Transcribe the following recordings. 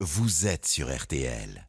vous êtes sur RTL.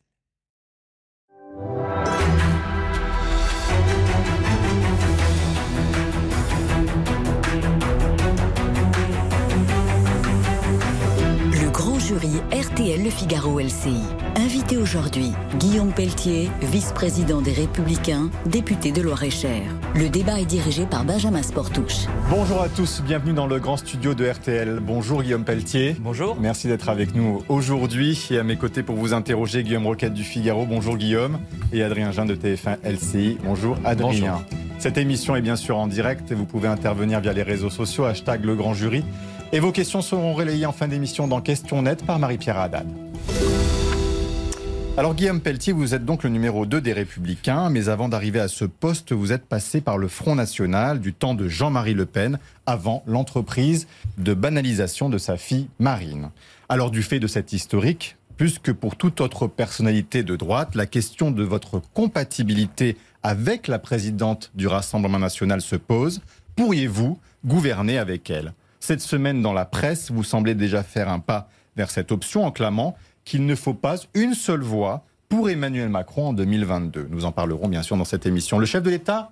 Jury RTL Le Figaro LCI. Invité aujourd'hui, Guillaume Pelletier, vice-président des Républicains, député de Loire-et-Cher. Le débat est dirigé par Benjamin Sportouche. Bonjour à tous, bienvenue dans le grand studio de RTL. Bonjour Guillaume Pelletier. Bonjour. Merci d'être avec nous aujourd'hui et à mes côtés pour vous interroger Guillaume Roquette du Figaro. Bonjour Guillaume et Adrien Jean de TF1 LCI. Bonjour Adrien. Cette émission est bien sûr en direct et vous pouvez intervenir via les réseaux sociaux, hashtag le grand jury. Et vos questions seront relayées en fin d'émission dans Question Net par Marie-Pierre Haddad. Alors Guillaume Pelletier, vous êtes donc le numéro 2 des Républicains, mais avant d'arriver à ce poste, vous êtes passé par le Front National du temps de Jean-Marie Le Pen, avant l'entreprise de banalisation de sa fille Marine. Alors du fait de cet historique, plus que pour toute autre personnalité de droite, la question de votre compatibilité avec la présidente du Rassemblement national se pose. Pourriez-vous gouverner avec elle? Cette semaine, dans la presse, vous semblez déjà faire un pas vers cette option en clamant qu'il ne faut pas une seule voix pour Emmanuel Macron en 2022. Nous en parlerons bien sûr dans cette émission. Le chef de l'État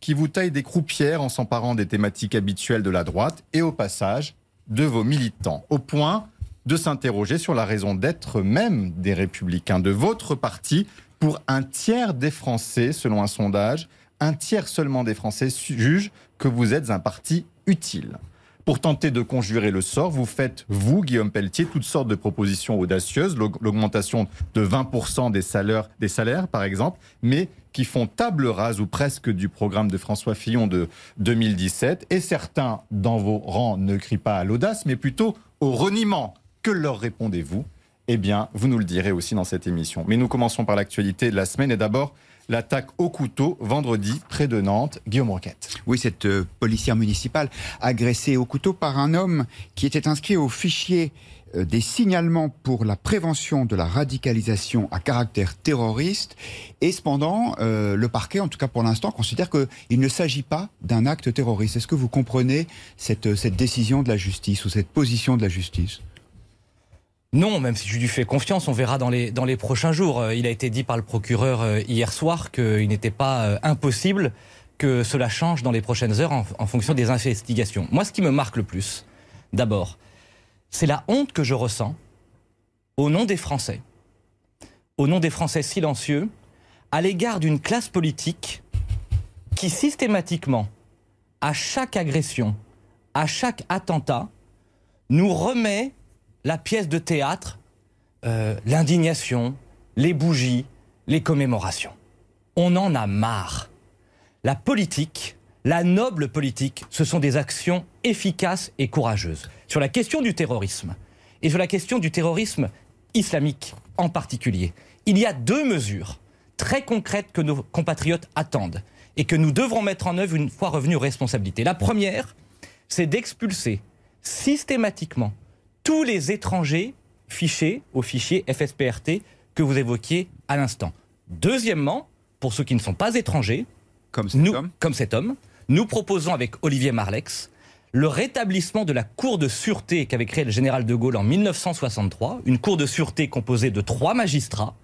qui vous taille des croupières en s'emparant des thématiques habituelles de la droite et au passage de vos militants, au point de s'interroger sur la raison d'être même des républicains de votre parti pour un tiers des Français, selon un sondage, un tiers seulement des Français jugent que vous êtes un parti utile. Pour tenter de conjurer le sort, vous faites, vous, Guillaume Pelletier, toutes sortes de propositions audacieuses, l'augmentation de 20% des salaires, par exemple, mais qui font table rase ou presque du programme de François Fillon de 2017. Et certains, dans vos rangs, ne crient pas à l'audace, mais plutôt au reniement. Que leur répondez-vous? Eh bien, vous nous le direz aussi dans cette émission. Mais nous commençons par l'actualité de la semaine et d'abord l'attaque au couteau vendredi près de Nantes. Guillaume Roquette. Oui, cette euh, policière municipale agressée au couteau par un homme qui était inscrit au fichier euh, des signalements pour la prévention de la radicalisation à caractère terroriste. Et cependant, euh, le parquet, en tout cas pour l'instant, considère qu'il ne s'agit pas d'un acte terroriste. Est-ce que vous comprenez cette, cette décision de la justice ou cette position de la justice? Non, même si je lui fais confiance, on verra dans les, prochains jours. Euh, il a été dit par le procureur euh, hier soir qu'il n'était pas euh, impossible que cela change dans les prochaines heures en, en, fonction des investigations. Moi, ce qui me marque le plus, d'abord, c'est la honte que je ressens au nom des Français, au nom des Français silencieux, à l'égard d'une classe politique qui systématiquement, à chaque agression, à chaque attentat, nous remet la pièce de théâtre, euh, l'indignation, les bougies, les commémorations. On en a marre. La politique, la noble politique, ce sont des actions efficaces et courageuses. Sur la question du terrorisme, et sur la question du terrorisme islamique en particulier, il y a deux mesures très concrètes que nos compatriotes attendent et que nous devrons mettre en œuvre une fois revenus aux responsabilités. La première, c'est d'expulser systématiquement tous les étrangers fichés au fichier FSPRT que vous évoquiez à l'instant. Deuxièmement, pour ceux qui ne sont pas étrangers, comme cet, nous, homme. comme cet homme, nous proposons avec Olivier Marlex le rétablissement de la cour de sûreté qu'avait créée le général de Gaulle en 1963, une cour de sûreté composée de trois magistrats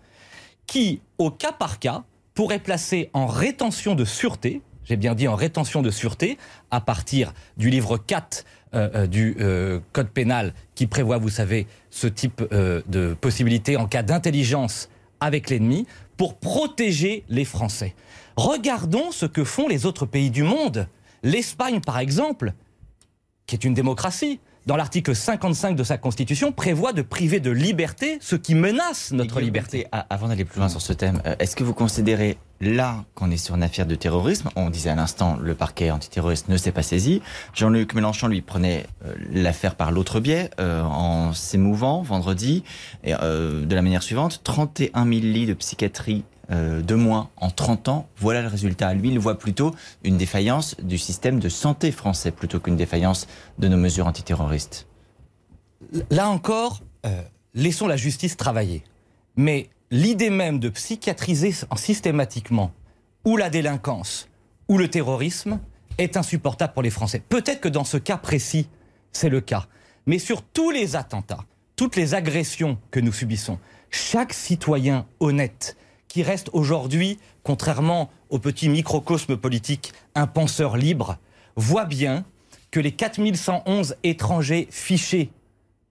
qui, au cas par cas, pourraient placer en rétention de sûreté, j'ai bien dit en rétention de sûreté, à partir du livre 4 euh, du euh, code pénal qui prévoit, vous savez, ce type euh, de possibilité en cas d'intelligence avec l'ennemi pour protéger les Français. Regardons ce que font les autres pays du monde. L'Espagne, par exemple, qui est une démocratie, dans l'article 55 de sa Constitution, prévoit de priver de liberté ce qui menace notre liberté. Avant d'aller plus loin sur ce thème, est-ce que vous considérez là qu'on est sur une affaire de terrorisme? On disait à l'instant, le parquet antiterroriste ne s'est pas saisi. Jean-Luc Mélenchon, lui, prenait euh, l'affaire par l'autre biais, euh, en s'émouvant vendredi, et, euh, de la manière suivante 31 000 lits de psychiatrie de moins en 30 ans, voilà le résultat. Lui, il voit plutôt une défaillance du système de santé français plutôt qu'une défaillance de nos mesures antiterroristes. Là encore, euh, laissons la justice travailler. Mais l'idée même de psychiatriser systématiquement ou la délinquance ou le terrorisme est insupportable pour les Français. Peut-être que dans ce cas précis, c'est le cas. Mais sur tous les attentats, toutes les agressions que nous subissons, chaque citoyen honnête qui reste aujourd'hui, contrairement au petit microcosme politique, un penseur libre, voit bien que les 4111 étrangers fichés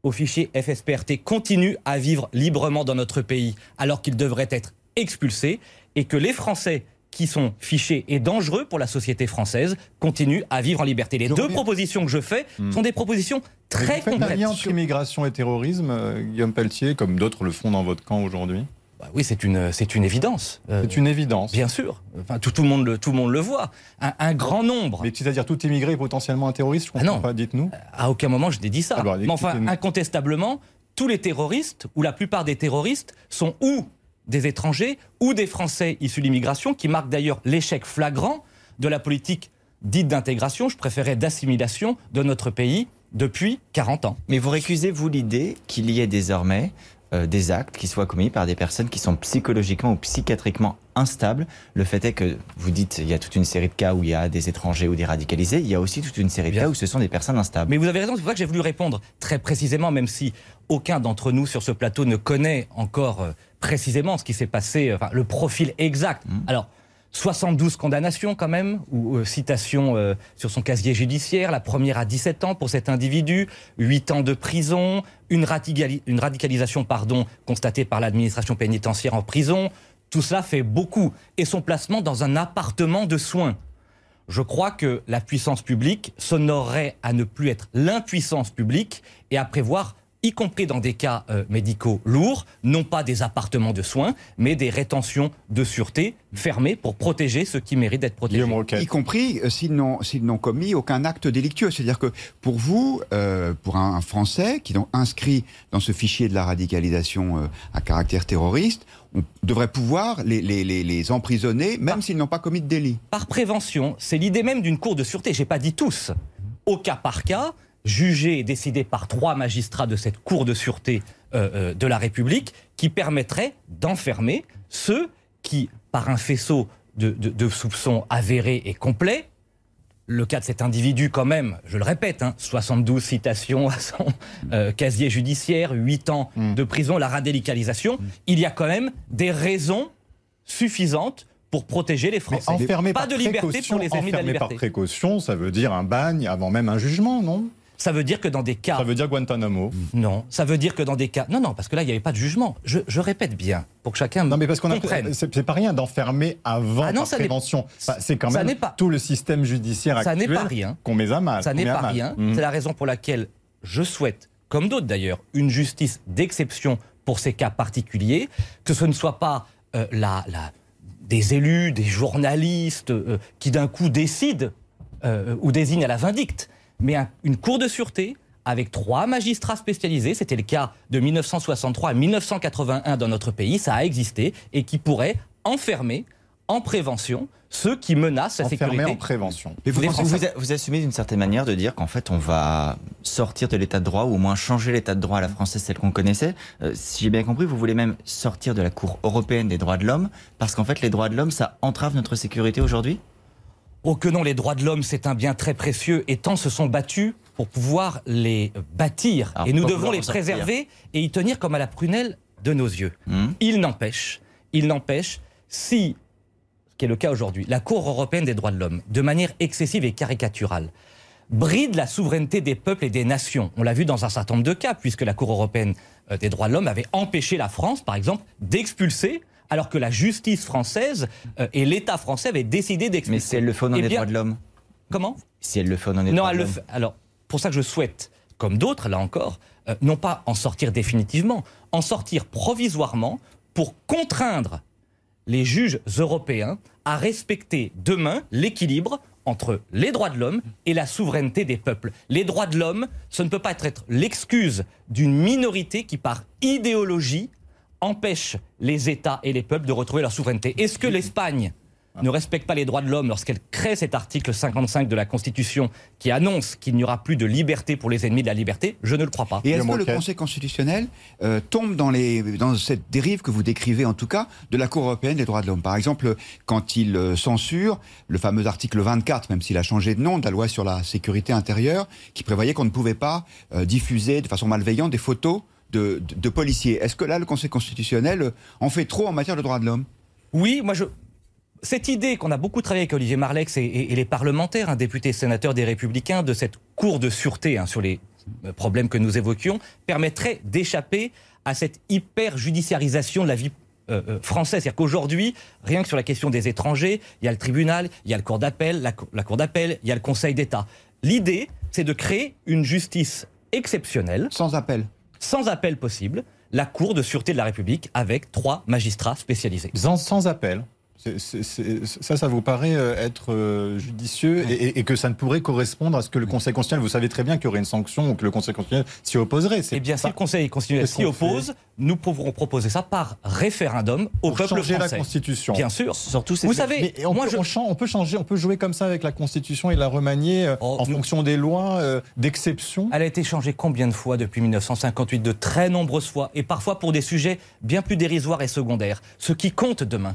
au fichier FSPRT continuent à vivre librement dans notre pays alors qu'ils devraient être expulsés et que les Français qui sont fichés et dangereux pour la société française continuent à vivre en liberté. Les deux propositions que je fais hmm. sont des propositions très vous concrètes. Un lien entre immigration et terrorisme, euh, Guillaume Pelletier, comme d'autres le font dans votre camp aujourd'hui? Bah oui, c'est une, c'est une évidence. Euh, c'est une évidence. Bien sûr. Enfin, tout, tout, le monde le, tout le monde le voit. Un, grand nombre. Mais c'est-à-dire tout immigré est potentiellement un terroriste Je comprends ah non. pas. Dites-nous. À aucun moment je n'ai dit ça. Mais enfin, incontestablement, tous les terroristes ou la plupart des terroristes sont ou des étrangers ou des Français issus de l'immigration, qui marquent d'ailleurs l'échec flagrant de la politique dite d'intégration, je préférais d'assimilation de notre pays depuis 40 ans. Mais vous récusez, vous, l'idée qu'il y ait désormais euh, des actes qui soient commis par des personnes qui sont psychologiquement ou psychiatriquement instables. Le fait est que vous dites il y a toute une série de cas où il y a des étrangers ou des radicalisés, il y a aussi toute une série de cas où ce sont des personnes instables. Mais vous avez raison, c'est pour ça que j'ai voulu répondre très précisément, même si aucun d'entre nous sur ce plateau ne connaît encore euh, précisément ce qui s'est passé, enfin, le profil exact. Mmh. Alors, 72 condamnations quand même, ou euh, citations euh, sur son casier judiciaire, la première à 17 ans pour cet individu, 8 ans de prison, une, radicalisation pardon, constatée par l'administration pénitentiaire en prison. Tout cela fait beaucoup. Et son placement dans un appartement de soins. Je crois que la puissance publique s'honorerait à ne plus être l'impuissance publique et à prévoir y compris dans des cas euh, médicaux lourds, non pas des appartements de soins, mais des rétentions de sûreté fermées pour protéger ceux qui méritent d'être protégés. Y compris euh, s'ils n'ont commis aucun acte délictueux. C'est-à-dire que pour vous, euh, pour un, Français qui est inscrit dans ce fichier de la radicalisation à caractère terroriste, on devrait pouvoir les, les, les, emprisonner, même s'ils n'ont pas commis de délit. Par prévention, c'est l'idée même d'une cour de sûreté. J'ai pas dit tous. Au cas par cas, jugé et décidé par trois magistrats de cette Cour de sûreté euh, euh, de la République, qui permettrait d'enfermer ceux qui, par un faisceau de, soupçons avérés et complets, le cas de cet individu quand même, je le répète, 72 hein, citations à son euh, casier judiciaire, 8 ans mm. de prison, la radicalisation, mm. il y a quand même des raisons suffisantes pour protéger les Français. pas de liberté pour les ennemis de la liberté. par précaution, ça veut dire un bagne avant même un jugement, non? Ça veut dire que dans des cas. Ça veut dire Guantanamo Non, ça veut dire que dans des cas. Non, non, parce que là, il n'y avait pas de jugement. Je, répète bien, pour que chacun. Non, mais parce qu'on a. C'est pas rien d'enfermer avant ah non, par prévention. C'est quand même pas... tout le système judiciaire actuel. Ça n'est pas rien. Qu'on met à mal. Ça n'est pas rien. Mmh. C'est la raison pour laquelle je souhaite, comme d'autres d'ailleurs, une justice d'exception pour ces cas particuliers, que ce ne soit pas euh, la, la, des élus, des journalistes euh, qui d'un coup décident euh, ou désignent à la vindicte mais une cour de sûreté avec trois magistrats spécialisés, c'était le cas de 1963 à 1981 dans notre pays, ça a existé, et qui pourrait enfermer en prévention ceux qui menacent la sécurité. en prévention. vous, vous, assumez d'une certaine manière de dire qu'en fait on va sortir de l'état de droit ou au moins changer l'état de droit à la française, celle qu'on connaissait. Euh, si j'ai bien compris, vous voulez même sortir de la Cour européenne des droits de l'homme parce qu'en fait les droits de l'homme ça entrave notre sécurité aujourd'hui? Oh que non, les droits de l'homme, c'est un bien très précieux, et tant se sont battus pour pouvoir les bâtir. et nous devons les préserver et y tenir comme à la prunelle de nos yeux. Hmm. Il n'empêche, il n'empêche, si, ce qui est le cas aujourd'hui, la Cour européenne des droits de l'homme, de manière excessive et caricaturale, bride la souveraineté des peuples et des nations. On l'a vu dans un certain nombre de cas, puisque la Cour européenne euh, des droits de l'homme avait empêché la France, par exemple, d'expulser alors que la justice française euh, et l'État français avaient décidé d'expulser. Mais si elle le fait dans les droits de l'homme Comment? Si elle le fait dans les droits de l'homme. Alors, pour ça que je souhaite, comme d'autres, là encore, euh, non pas en sortir définitivement, en sortir provisoirement pour contraindre les juges européens à respecter demain l'équilibre entre les droits de l'homme et la souveraineté des peuples. Les droits de l'homme, ce ne peut pas être l'excuse d'une minorité qui, par idéologie, empêche les États et les peuples de retrouver leur souveraineté. Est-ce que l'Espagne ne respecte pas les droits de l'homme lorsqu'elle crée cet article 55 de la Constitution qui annonce qu'il n'y aura plus de liberté pour les ennemis de la liberté? Je ne le crois pas. Et est-ce que le Conseil constitutionnel euh, tombe dans, les, dans cette dérive que vous décrivez en tout cas de la Cour européenne des droits de l'homme? Par exemple, quand il euh, censure le fameux article 24, même s'il a changé de nom, de la loi sur la sécurité intérieure, qui prévoyait qu'on ne pouvait pas euh, diffuser de façon malveillante des photos de, de- de policiers. Est-ce que là, le Conseil constitutionnel en fait trop en matière de droits de l'homme? Oui, moi je. Cette idée qu'on a beaucoup travaillé avec Olivier Marlex et, et- et les parlementaires, un député sénateur des Républicains, de cette cour de sûreté hein, sur les euh, problèmes que nous évoquions, permettrait d'échapper à cette hyper-judiciarisation de la vie euh, euh, française. C'est-à-dire qu'aujourd'hui, rien que sur la question des étrangers, il y a le tribunal, il y a le cour d'appel, la cour d'appel, il y a le Conseil d'État. L'idée, c'est de créer une justice exceptionnelle, Sans appel. Sans appel possible, la Cour de sûreté de la République avec trois magistrats spécialisés. Sans, appel. C'est- c'est- c'est- ça, ça vous paraît euh, être euh, judicieux et, et- et que ça ne pourrait correspondre à ce que le Conseil constitutionnel, vous savez très bien qu'il y aurait une sanction ou que le Conseil constitutionnel s'y opposerait. C'est Eh bien, si le Conseil constitutionnel s'y oppose, nous pourrons proposer ça par référendum au pour peuple changer français. la Constitution. Bien sûr. Surtout, Vous savez, on, moi peut, je... on chan- on peut changer, on peut jouer comme ça avec la Constitution et la remanier euh, Oh, en nous- fonction des lois euh, d'exception. Elle a été changée combien de fois depuis 1958 De très nombreuses fois, et parfois pour des sujets bien plus dérisoires et secondaires. Ce qui compte demain,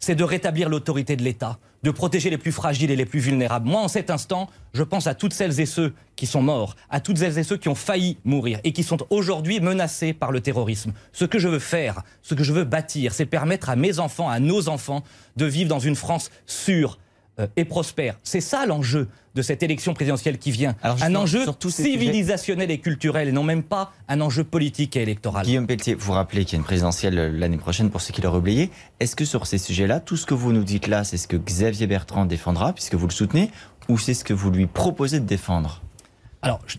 c'est de rétablir l'autorité de l'État, de protéger les plus fragiles et les plus vulnérables. Moi, en cet instant, je pense à toutes celles et ceux qui sont morts, à toutes celles et ceux qui ont failli mourir et qui sont aujourd'hui menacés par le terrorisme. Ce que je veux faire, ce que je veux bâtir, c'est permettre à mes enfants, à nos enfants, de vivre dans une France sûre euh, et prospère. C'est ça l'enjeu de cette élection présidentielle qui vient. Alors, un enjeu sujets- civilisationnel et culturel et non même pas un enjeu politique et électoral. Guillaume Pelletier, vous rappelez qu'il y a une présidentielle euh, l'année prochaine pour ceux qui l'auraient oublié. Est-ce que sur ces sujets-là, tout ce que vous nous dites là, c'est ce que Xavier Bertrand défendra, puisque vous le soutenez, ou c'est ce que vous lui proposez de défendre? Alors, je,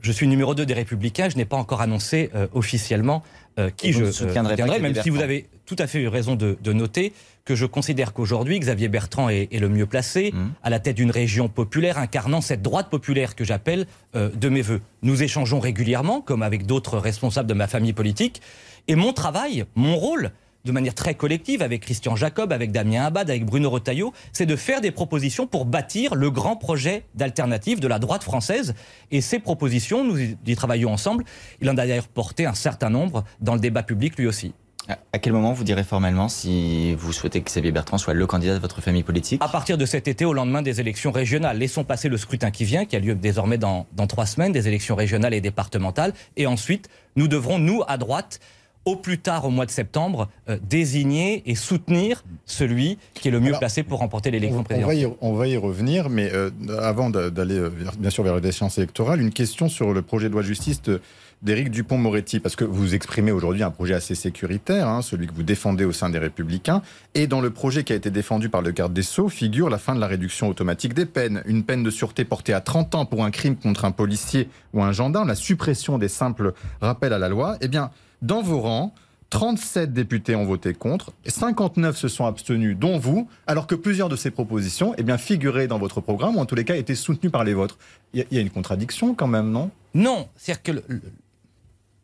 je suis numéro 2 des Républicains, je n'ai pas encore annoncé euh, officiellement euh, qui je soutiendrai, Xavier même si vous avez tout à fait eu raison de, de noter que je considère qu'aujourd'hui, Xavier Bertrand est, est le mieux placé Mhm. à la tête d'une région populaire, incarnant cette droite populaire que j'appelle euh, de mes voeux. Nous échangeons régulièrement, comme avec d'autres responsables de ma famille politique, et mon travail, mon rôle, de manière très collective, avec Christian Jacob, avec Damien Abad, avec Bruno Retailleau, c'est de faire des propositions pour bâtir le grand projet d'alternative de la droite française. Et ces propositions, nous y travaillons ensemble. Il en a d'ailleurs porté un certain nombre dans le débat public lui aussi. À- quel moment vous direz formellement si vous souhaitez que Xavier Bertrand soit le candidat de votre famille politique À partir de cet été, au lendemain des élections régionales, laissons passer le scrutin qui vient, qui a lieu désormais dans, dans trois semaines, des élections régionales et départementales. Et ensuite, nous devrons, nous, à droite, au plus tard au mois de septembre, euh, désigner et soutenir celui qui est le mieux Alors, placé pour remporter l'élection On, on va présidentielle. y, on va y revenir, mais euh, avant d'aller euh, bien sûr vers l'échéance électorale, une question sur le projet de loi de justice de- d'Éric Dupont-Moretti, parce que vous exprimez aujourd'hui un projet assez sécuritaire, hein, celui que vous défendez au sein des Républicains, et dans le projet qui a été défendu par le garde des Sceaux figure la fin de la réduction automatique des peines, une peine de sûreté portée à 30 ans pour un crime contre un policier ou un gendarme, la suppression des simples rappels à la loi. Eh bien, dans vos rangs, 37 députés ont voté contre, et 59 se sont abstenus, dont vous, alors que plusieurs de ces propositions eh bien, figuraient dans votre programme, ou en tous les cas étaient soutenues par les vôtres. Il y, a- une contradiction quand même, non? Non, c'est-à-dire que,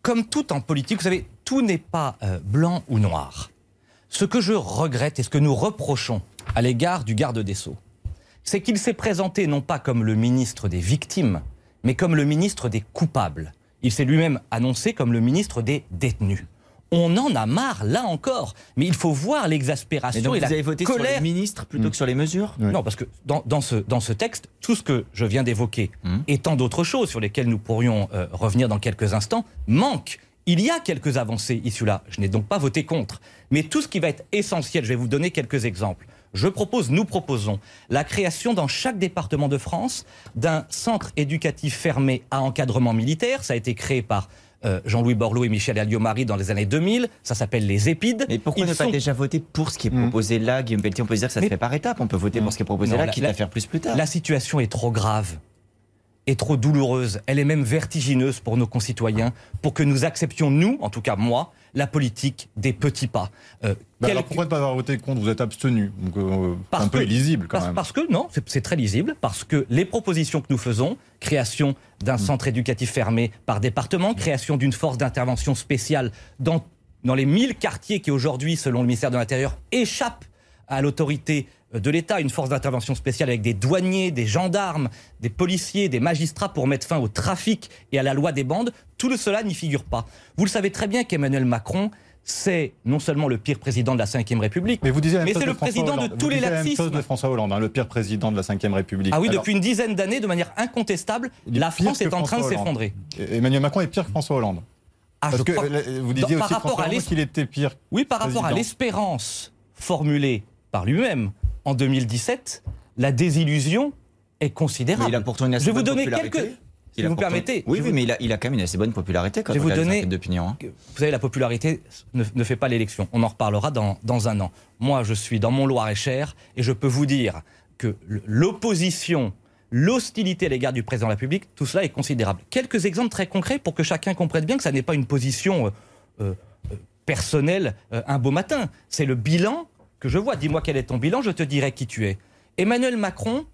comme tout en politique, vous savez, tout n'est pas euh, blanc ou noir. Ce que je regrette et ce que nous reprochons à l'égard du garde des Sceaux, c'est qu'il s'est présenté non pas comme le ministre des victimes, mais comme le ministre des coupables. Il s'est lui-même annoncé comme le ministre des détenus. On en a marre, là encore. Mais il faut voir l'exaspération donc et vous la avez voté sur colère le ministre plutôt que sur les mesures Oui. non, parce que dans, dans ce, dans ce texte, tout ce que je viens d'évoquer Mhm. et tant d'autres choses sur lesquelles nous pourrions euh, revenir dans quelques instants manque. Il y a quelques avancées issues là. Je n'ai donc pas voté contre. Mais tout ce qui va être essentiel, je vais vous donner quelques exemples. Je propose, nous proposons, la création dans chaque département de France d'un centre éducatif fermé à encadrement militaire. Ça a été créé par euh, Jean-Louis Borloo et Michel Alliot-Marie dans les années 2000. Ça s'appelle les EPID. Mais pourquoi Ils ne pas déjà voter pour ce qui est Mm. proposé là Guillaume Pelletier, on peut se dire que ça se fait par étapes. On peut voter pour ce qui est proposé Non, là, la- quitte la- à faire plus plus tard. La situation est trop grave est trop douloureuse, elle est même vertigineuse pour nos concitoyens, pour que nous acceptions, nous, en tout cas moi, la politique des petits pas. Euh, Bah quel- Alors pourquoi ne pas avoir voté contre? Vous êtes abstenu. Donc, euh, Parce un peu que- illisible quand parce, même. parce que non, c'est très lisible, parce que les propositions que nous faisons, création d'un centre éducatif fermé par département, création d'une force d'intervention spéciale dans, dans les 1000 quartiers qui aujourd'hui, selon le ministère de l'Intérieur, échappent à l'autorité de l'État, une force d'intervention spéciale avec des douaniers, des gendarmes, des policiers, des magistrats pour mettre fin au trafic et à la loi des bandes, tout cela n'y figure pas. Vous le savez très bien qu'Emmanuel Macron, c'est non seulement le pire président de la Ve République, Mais vous disiez la même Mais c'est le François président de tous Vous les disiez la laxismes. chose de François Hollande, hein, le pire président de la Ve République. Ah oui, Alors, depuis une dizaine d'années, de manière incontestable, la France est en train de s'effondrer. Emmanuel Macron est pire que François Hollande. Ah, Parce que euh, vous disiez Dans- par aussi rapport à François qu'il était pire. Oui, par rapport à l'espérance formulée par lui-même en 2017, la désillusion est Mais considérable. il a pourtant une assez Je vais vous donner quelques- si vous pourtant- permettez, Oui, oui, vous- mais il a, il a quand même une assez bonne popularité quand Je vais vous donner- d'opinion. hein. Vous savez, la popularité ne, ne fait pas l'élection. On en reparlera dans, dans un an. Moi, je suis dans mon Loir-et-Cher et je peux vous dire que l'opposition, l'hostilité à l'égard du président de la République, tout cela est considérable. Quelques exemples très concrets pour que chacun comprenne bien que ça n'est pas une position euh, euh, euh, personnelle euh, un beau matin. C'est le bilan que je vois. Dis-moi quel est ton bilan, je te dirai qui tu es. Emmanuel Macron,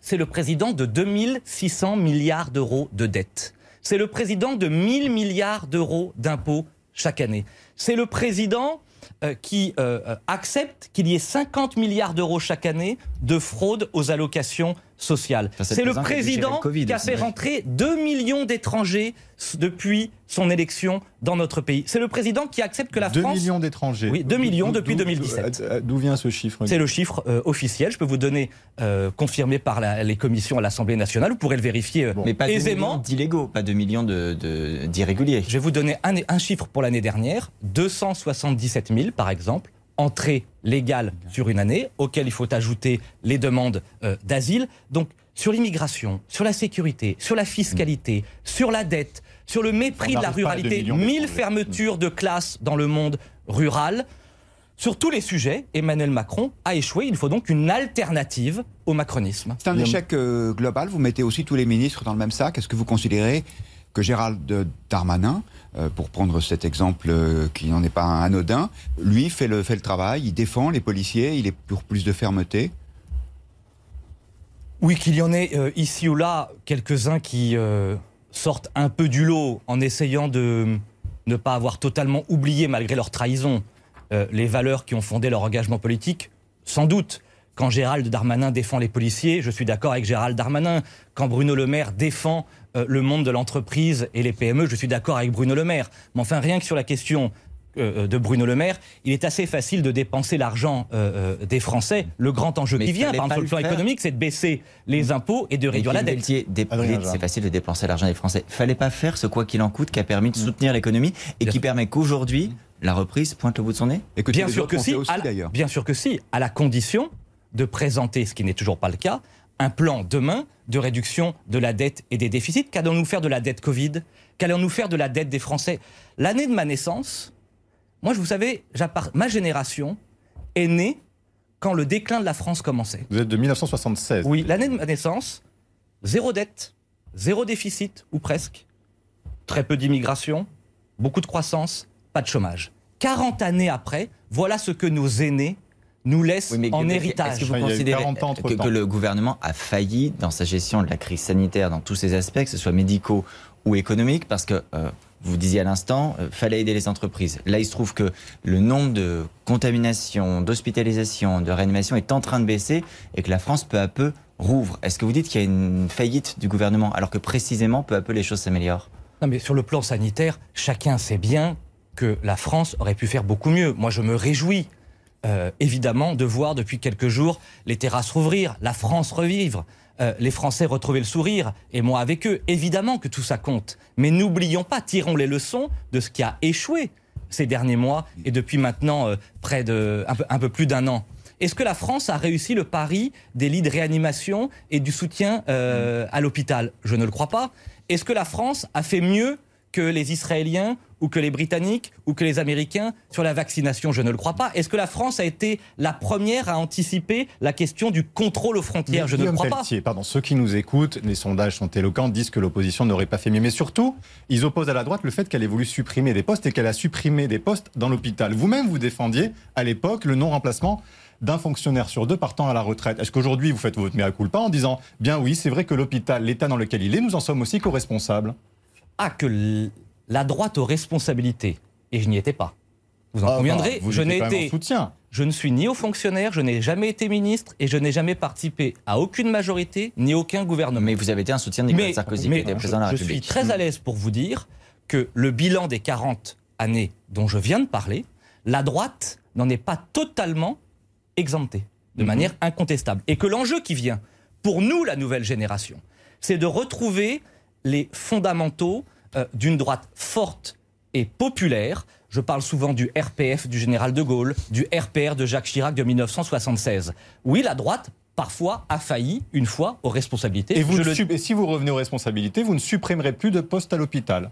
c'est le président de 2600 milliards d'euros de dette. C'est le président de 1000 milliards d'euros d'impôts chaque année. C'est le président euh, qui euh, euh, accepte qu'il y ait 50 milliards d'euros chaque année de fraude aux allocations sociales. Enfin, c'est le président qui a le Covid qui fait rentrer 2 millions d'étrangers depuis son élection dans notre pays. C'est le président qui accepte que la 2 France... millions d'étrangers. Oui, 2 millions depuis d'où- 2017. euh, D'où vient ce chiffre C'est le chiffre euh, officiel. Je peux vous donner, euh, confirmé par la- les commissions à l'Assemblée nationale. Vous pourrez le vérifier euh, Mais pas aisément. d'illégaux, pas de millions de- de- d'irréguliers. Je vais vous donner un, un chiffre pour l'année dernière 277 000, par exemple, entrées légales sur une année, auxquelles il faut ajouter les demandes euh, d'asile. Donc, sur l'immigration, sur la sécurité, sur la fiscalité, sur la dette, sur le mépris de la ruralité, millions 1000 d'étrangers. fermetures de classes dans le monde rural. Sur tous les sujets, Emmanuel Macron a échoué. Il faut donc une alternative au macronisme. C'est un échec euh, global. Vous mettez aussi tous les ministres dans le même sac. Est-ce que vous considérez que Gérald Darmanin, euh, pour prendre cet exemple euh, qui n'en est pas un anodin, lui fait le, travail, il défend les policiers, il est pour plus de fermeté Oui, qu'il y en ait euh, ici ou là quelques-uns qui sortent un peu du lot en essayant de ne pas avoir totalement oublié, malgré leur trahison, les valeurs qui ont fondé leur engagement politique, sans doute. Quand Gérald Darmanin défend les policiers, je suis d'accord avec Gérald Darmanin. Quand Bruno Le Maire défend euh, le monde de l'entreprise et les PME, je suis d'accord avec Bruno Le Maire. Mais enfin, rien que sur la question euh, de Bruno Le Maire, il est assez facile de dépenser l'argent euh, euh, des Français. Le grand enjeu Mais qui vient, par exemple, sur le plan faire. économique, c'est de baisser les impôts et de réduire la dette. C'est facile de dépenser l'argent des Français. Fallait pas faire ce quoi qu'il en coûte qui a permis de soutenir l'économie et Bien qui sûr. permet qu'aujourd'hui, la reprise pointe le bout de son nez Et que tous Bien sûr que si, fait aussi à la- d'ailleurs. bien sûr que si, à la condition de présenter, ce qui n'est toujours pas le cas, un plan demain de réduction de la dette et des déficits. Qu'allons-nous faire de la dette Covid? Qu'allons-nous faire de la dette des Français? L'année de ma naissance, moi, je vous savez, ma génération est née quand le déclin de la France commençait. Vous êtes de 1976. Oui, l'année de ma naissance, zéro dette, zéro déficit, ou presque, très peu d'immigration, beaucoup de croissance, pas de chômage. 40 années après, voilà ce que nos aînés nous laissent Oui, mais en est-ce héritage. que vous Enfin, il y a eu considérez 40 ans entre que, temps. que le gouvernement a failli dans sa gestion de la crise sanitaire, dans tous ses aspects, que ce soit médicaux ou économiques Parce que euh, vous disiez à l'instant, euh, fallait aider les entreprises. Là, il se trouve que le nombre de contaminations, d'hospitalisations, de réanimations est en train de baisser et que la France peu à peu rouvre. Est-ce que vous dites qu'il y a une faillite du gouvernement alors que précisément peu à peu les choses s'améliorent? Non, mais sur le plan sanitaire, chacun sait bien que la France aurait pu faire beaucoup mieux. Moi, je me réjouis, euh, évidemment, de voir depuis quelques jours les terrasses rouvrir, la France revivre, euh, les Français retrouver le sourire, et moi avec eux. Évidemment que tout ça compte. Mais n'oublions pas, tirons les leçons de ce qui a échoué ces derniers mois et depuis maintenant euh, près de un peu, plus d'un an. Est-ce que la France a réussi le pari des lits de réanimation et du soutien à l'hôpital? Je ne le crois pas. Est-ce que la France a fait mieux que les Israéliens ou que les Britanniques ou que les Américains sur la vaccination Je ne le crois pas. Est-ce que la France a été la première à anticiper la question du contrôle aux frontières? Je ne le crois pas. Pelletier, pardon, ceux qui nous écoutent, les sondages sont éloquents, disent que l'opposition n'aurait pas fait mieux. Mais surtout, ils opposent à la droite le fait qu'elle ait voulu supprimer des postes et qu'elle a supprimé des postes dans l'hôpital. Vous-même, vous défendiez à l'époque le non-remplacement d'un fonctionnaire sur deux partant à la retraite. Est-ce qu'aujourd'hui, vous faites votre mea culpa en disant, bien oui, c'est vrai que l'hôpital, l'état dans lequel il est, nous en sommes aussi co-responsables? Ah, que la droite aux responsabilités. Et je n'y étais pas. Vous en Ah, conviendrez, bah, vous je n'ai été soutien. Je ne suis ni haut fonctionnaire, je n'ai jamais été ministre et je n'ai jamais participé à aucune majorité ni aucun gouvernement. Mais vous avez été un soutien de Nicolas Sarkozy, qui était président de la je suis République. très à l'aise pour vous dire que le bilan des 40 années dont je viens de parler, la droite n'en est pas totalement exemptée, de Mhm. manière incontestable. Et que l'enjeu qui vient, pour nous, la nouvelle génération, c'est de retrouver les fondamentaux euh, d'une droite forte et populaire. Je parle souvent du RPF du général de Gaulle, du RPR de Jacques Chirac de 1976. Oui, la droite parfois a failli une fois aux responsabilités. Et, vous le- si vous revenez aux responsabilités, vous ne supprimerez plus de postes à l'hôpital.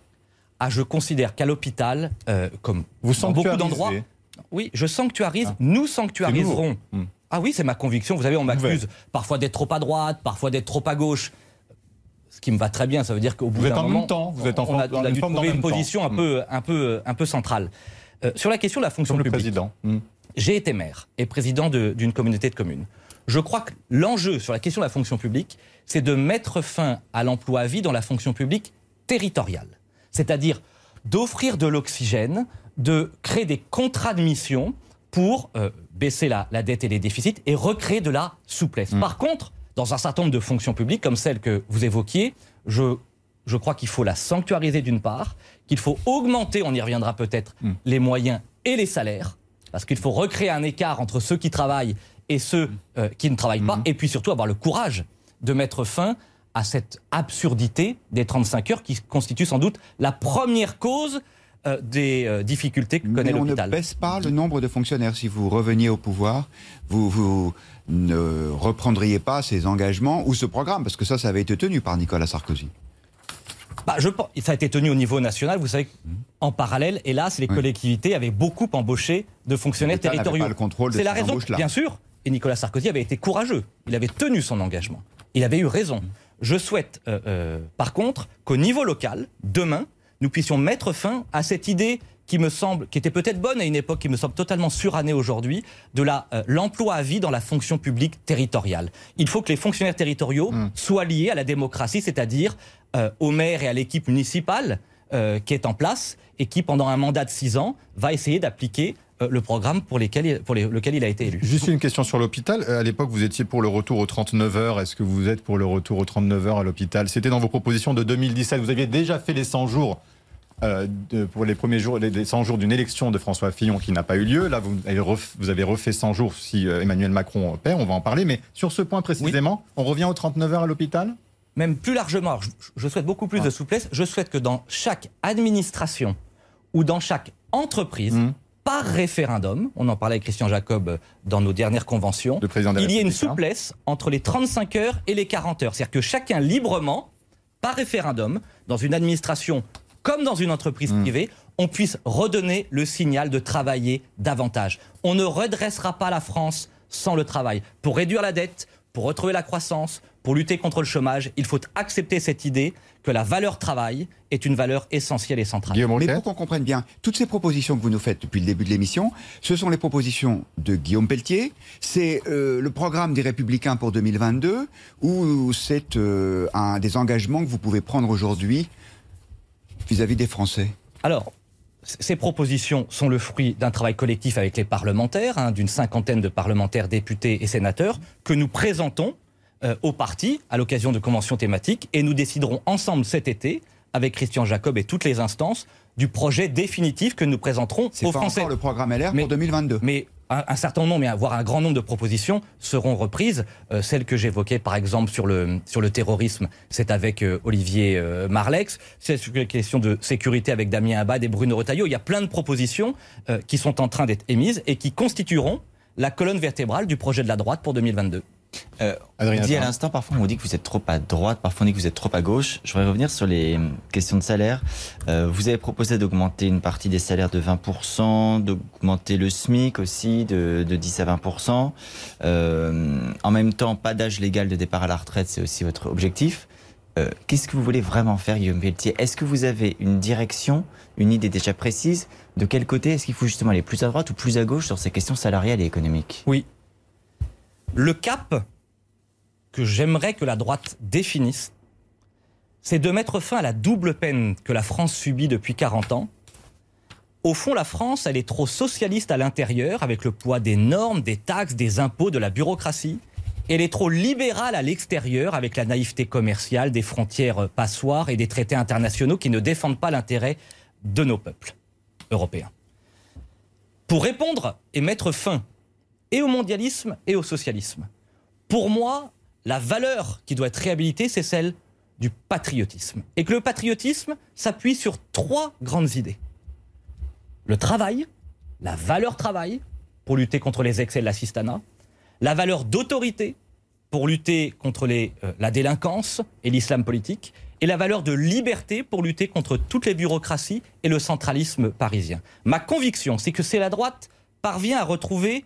Ah, je considère qu'à l'hôpital, euh, comme Vous dans beaucoup d'endroits, oui, je sanctuarise, Ah. nous sanctuariserons. Hmm. Ah oui, c'est ma conviction. Vous savez, on m'accuse parfois d'être trop à droite, parfois d'être trop à gauche. Ce qui me va très bien, ça veut dire qu'au bout d'un en moment, même temps, vous êtes en on a, on a dû trouver une temps. position un Hmm. peu, un peu, un peu centrale. Euh, sur la question de la fonction Comme le publique, président. Hmm. j'ai été maire et président de- d'une communauté de communes. Je crois que l'enjeu sur la question de la fonction publique, c'est de mettre fin à l'emploi à vie dans la fonction publique territoriale. C'est-à-dire d'offrir de l'oxygène, de créer des contrats de mission pour euh, baisser la, la dette et les déficits et recréer de la souplesse. Par contre, dans un certain nombre de fonctions publiques, comme celle que vous évoquiez, je, je crois qu'il faut la sanctuariser d'une part, qu'il faut augmenter, on y reviendra peut-être, les moyens et les salaires, parce qu'il faut recréer un écart entre ceux qui travaillent et ceux euh, qui ne travaillent pas, et puis surtout avoir le courage de mettre fin à cette absurdité des 35 heures qui constitue sans doute la première cause euh, des euh, difficultés que connaît Mais on ne l'hôpital. baisse pas le nombre de fonctionnaires. Si vous reveniez au pouvoir, vous, vous ne reprendriez pas ces engagements ou ce programme, parce que ça, ça avait été tenu par Nicolas Sarkozy. Bah, je ça a été tenu au niveau national. Vous savez, en parallèle, hélas, les Oui. collectivités avaient beaucoup embauché de fonctionnaires territoriaux. pas le contrôle de C'est la raison, bien sûr. Et Nicolas Sarkozy avait été courageux. Il avait tenu son engagement. Il avait eu raison. Je souhaite, euh, euh, par contre, qu'au niveau local, demain, nous puissions mettre fin à cette idée qui me semble, qui était peut-être bonne à une époque, qui me semble totalement surannée aujourd'hui, de la euh, l'emploi à vie dans la fonction publique territoriale. Il faut que les fonctionnaires territoriaux soient liés à la démocratie, c'est-à-dire euh, au maire et à l'équipe municipale euh, qui est en place et qui, pendant un mandat de six ans, va essayer d'appliquer euh, le programme pour, lesquels il- pour les- lequel il a été élu. Juste une question sur l'hôpital. Euh, À l'époque, vous étiez pour le retour aux 39 heures. Est-ce que vous êtes pour le retour aux 39 heures à l'hôpital? C'était dans vos propositions de 2017. Vous aviez déjà fait les 100 jours euh, de- pour les premiers jours, les les 100 jours d'une élection de François Fillon qui n'a pas eu lieu. Là, vous avez, ref- vous avez refait 100 jours si euh, Emmanuel Macron perd. On va en parler. Mais sur ce point précisément, on revient aux 39 heures à l'hôpital? Même plus largement, alors, je, je souhaite beaucoup plus de souplesse, je souhaite que dans chaque administration ou dans chaque entreprise, Mhm. par référendum, on en parlait avec Christian Jacob euh, dans nos dernières conventions, Le président des il y ait une Républicains. souplesse entre les 35 heures et les 40 heures. C'est-à-dire que chacun librement, par référendum, dans une administration comme dans une entreprise Mhm. privée, on puisse redonner le signal de travailler davantage. On ne redressera pas la France sans le travail. Pour réduire la dette, pour retrouver la croissance, pour lutter contre le chômage, il faut accepter cette idée que la valeur travail est une valeur essentielle et centrale. Guillaume Mais pour qu'on comprenne bien, toutes ces propositions que vous nous faites depuis le début de l'émission, ce sont les propositions de Guillaume Pelletier, c'est euh, le programme des Républicains pour 2022, ou c'est euh, un des engagements que vous pouvez prendre aujourd'hui vis-à-vis des Français Alors, ces propositions sont le fruit d'un travail collectif avec les parlementaires, hein, d'une cinquantaine de parlementaires, députés et sénateurs, que nous présentons euh, aux partis à l'occasion de conventions thématiques, et nous déciderons ensemble cet été, avec Christian Jacob et toutes les instances, du projet définitif que nous présenterons aux pas Français. encore le programme LR Mais- pour 2022. Mais un, certain nombre, mais voire un grand nombre de propositions seront reprises. Euh, celles que j'évoquais, par exemple, sur le, sur le terrorisme, c'est avec euh, Olivier euh, Marlex. C'est sur les questions de sécurité avec Damien Abad et Bruno Retailleau. Il y a plein de propositions euh, qui sont en train d'être émises et qui constitueront la colonne vertébrale du projet de la droite pour 2022. Euh, Adrien on dit à l'instant, parfois on vous dit que vous êtes trop à droite, parfois on dit que vous êtes trop à gauche. Je voudrais revenir sur les questions de salaire. Euh, vous avez proposé d'augmenter une partie des salaires de 20%, d'augmenter le SMIC aussi de, de 10 à 20%. Euh, en même temps, pas d'âge légal de départ à la retraite, c'est aussi votre objectif. Euh, Qu'est-ce que vous voulez vraiment faire, Guillaume Pelletier? Est-ce que vous avez une direction, une idée déjà précise De quel côté? Est-ce qu'il faut justement aller plus à droite ou plus à gauche sur ces questions salariales et économiques? Oui. Le cap que j'aimerais que la droite définisse, c'est de mettre fin à la double peine que la France subit depuis 40 ans. Au fond, la France, elle est trop socialiste à l'intérieur, avec le poids des normes, des taxes, des impôts, de la bureaucratie. Elle est trop libérale à l'extérieur, avec la naïveté commerciale, des frontières passoires et des traités internationaux qui ne défendent pas l'intérêt de nos peuples européens. Pour répondre et mettre fin et au mondialisme et au socialisme. Pour moi, la valeur qui doit être réhabilitée, c'est celle du patriotisme. Et que le patriotisme s'appuie sur trois grandes idées. le travail, la valeur travail, pour lutter contre les excès de l'assistanat, la valeur d'autorité, pour lutter contre euh, la délinquance et l'islam politique, et la valeur de liberté pour lutter contre toutes les bureaucraties et le centralisme parisien. Ma conviction, c'est que c'est la droite parvient à retrouver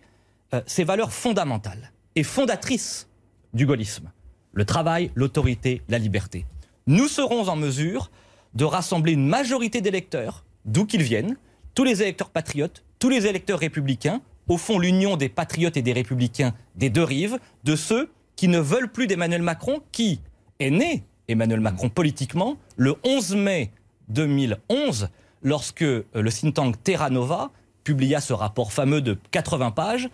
euh, ces valeurs fondamentales et fondatrices du gaullisme. Le travail, l'autorité, la liberté. Nous serons en mesure de rassembler une majorité d'électeurs, d'où qu'ils viennent, tous les électeurs patriotes, tous les électeurs républicains, au fond l'union des patriotes et des républicains des deux rives, de ceux qui ne veulent plus d'Emmanuel Macron, qui est né, Emmanuel Macron, politiquement, le 11 mai 2011, lorsque euh, le think tank Terra Nova publia ce rapport fameux de 80 pages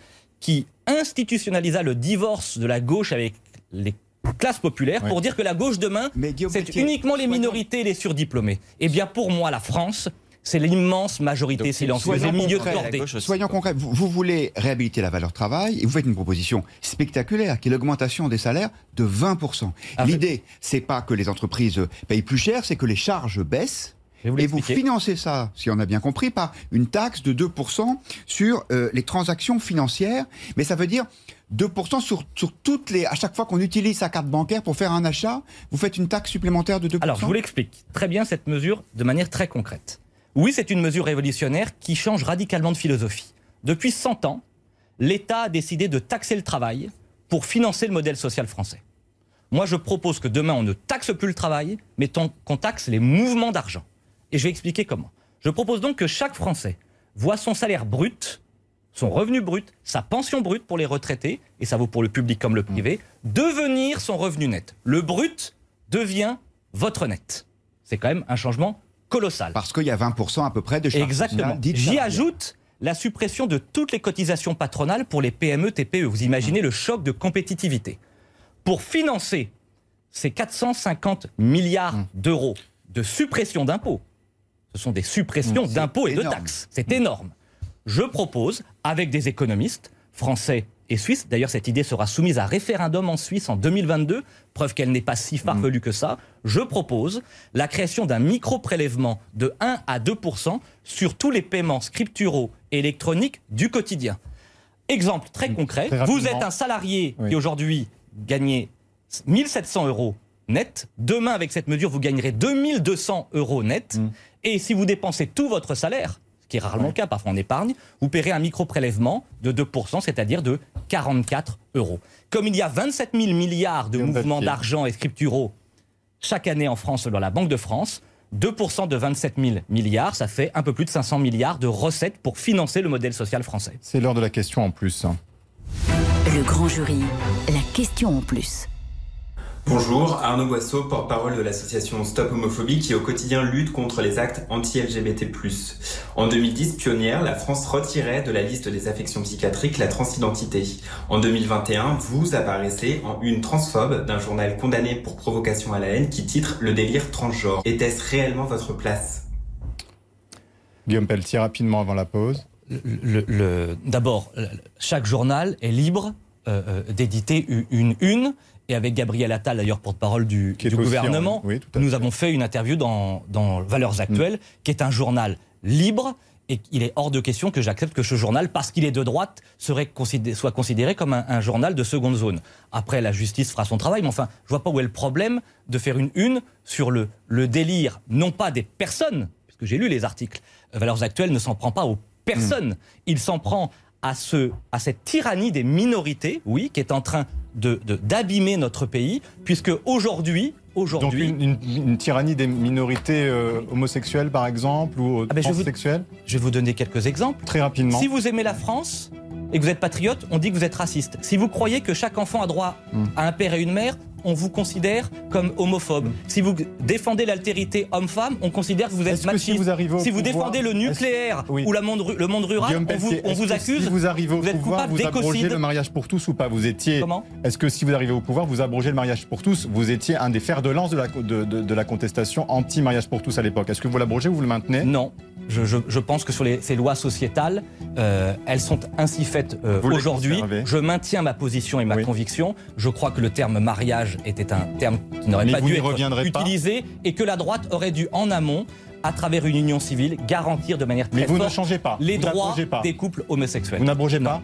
qui institutionnalisa le divorce de la gauche avec les classes populaires pour dire que la gauche demain, c'est uniquement les minorités et les surdiplômés. Eh bien, pour moi, la France, c'est l'immense majorité silencieuse, le milieu de Soyons concrets, vous, voulez réhabiliter la valeur travail et vous faites une proposition spectaculaire qui est l'augmentation des salaires de 20%. Ah, L'idée, c'est pas que les entreprises payent plus cher, c'est que les charges baissent et vous financez ça, si on a bien compris, par une taxe de 2% sur euh, les transactions financières. Mais ça veut dire 2% sur, sur toutes les. À chaque fois qu'on utilise sa carte bancaire pour faire un achat, vous faites une taxe supplémentaire de 2%. Alors, je vous l'explique très bien cette mesure de manière très concrète. Oui, c'est une mesure révolutionnaire qui change radicalement de philosophie. Depuis 100 ans, l'État a décidé de taxer le travail pour financer le modèle social français. Moi, je propose que demain, on ne taxe plus le travail, mais qu'on taxe les mouvements d'argent. Et je vais expliquer comment. Je propose donc que chaque Français voit son salaire brut, son revenu brut, sa pension brute pour les retraités, et ça vaut pour le public comme le privé, devenir son revenu net. Le brut devient votre net. C'est quand même un changement colossal. Parce qu'il y a 20% à peu près de charges Exactement. J'y ajoute la suppression de toutes les cotisations patronales pour les PME, TPE. Vous imaginez le choc de compétitivité. Pour financer ces 450 milliards mmh. d'euros de suppression d'impôts, ce sont des suppressions mmh, d'impôts et de taxes. C'est énorme. Je propose, avec des économistes français et suisses, d'ailleurs cette idée sera soumise à référendum en Suisse en 2022, preuve qu'elle n'est pas si farfelue que ça, je propose la création d'un micro-prélèvement de 1 à 2% sur tous les paiements scripturaux et électroniques du quotidien. Exemple très mmh, concret, vous êtes un salarié qui aujourd'hui gagnait 1700 euros net. Demain, avec cette mesure, vous gagnerez 2200 euros net. Mmh. Et si vous dépensez tout votre salaire, ce qui est rarement le cas, parfois en épargne, vous paierez un micro-prélèvement de 2%, c'est-à-dire de 44 euros. Comme il y a 27 000 milliards de mouvements d'argent et scripturaux chaque année en France selon la Banque de France, 2% de 27 000 milliards, ça fait un peu plus de 500 milliards de recettes pour financer le modèle social français. C'est l'heure de la question en plus. Le grand jury, la question en plus. Bonjour, Arnaud Boisseau, porte-parole de l'association Stop Homophobie qui au quotidien lutte contre les actes anti-LGBT+. En 2010, pionnière, la France retirait de la liste des affections psychiatriques la transidentité. En 2021, vous apparaissez en une transphobe d'un journal condamné pour provocation à la haine qui titre Le délire transgenre. Était-ce réellement votre place? Guillaume Pelletier, rapidement avant la pause. D'abord, chaque journal est libre euh, euh, d'éditer une une et avec Gabriel Attal, d'ailleurs porte-parole du, gouvernement, nous avons fait une interview dans, Valeurs Actuelles, mm. qui est un journal libre. Et il est hors de question que j'accepte que ce journal, parce qu'il est de droite, serait soit considéré comme un, journal de seconde zone. Après, la justice fera son travail, mais enfin, je vois pas où est le problème de faire une une sur le, le délire, non pas des personnes, puisque j'ai lu les articles. Valeurs Actuelles ne s'en prend pas aux personnes, mm. il s'en prend à, ce, à cette tyrannie des minorités, oui, qui est en train d'abîmer de, notre pays, puisque aujourd'hui, aujourd'hui. Donc une, tyrannie des minorités euh, homosexuelles, par exemple, ou ah ben, transsexuelles je, je vais vous donner quelques exemples. Très rapidement. Si vous aimez la France et que vous êtes patriote, on dit que vous êtes raciste. Si vous croyez que chaque enfant a droit hmm. à un père et une mère, on vous considère comme homophobe. Si vous défendez l'altérité homme-femme, on considère que vous êtes machiste. si vous, si vous défendez le nucléaire ou la monde, le monde rural, on vous, on vous accuse. Si vous arrivez au pouvoir, vous abrogez le mariage pour tous ou pas? Vous étiez. Comment? Est-ce que si vous arrivez au pouvoir, vous abrogez le mariage pour tous? Vous étiez un des fers de lance de la, de, de, la contestation anti-mariage pour tous à l'époque. Est-ce que vous l'abrogez ou vous le maintenez? Non. Je, je, je, pense que sur les, ces lois sociétales, euh, elles sont ainsi faites euh, aujourd'hui. Je maintiens ma position et ma oui. conviction. Je crois que le terme mariage était un terme qui n'aurait pas dû être utilisé pas. et que la droite aurait dû en amont à travers une union civile, garantir de manière très Mais vous forte ne changez pas. les vous droits pas. des couples homosexuels. Vous n'abrogez pas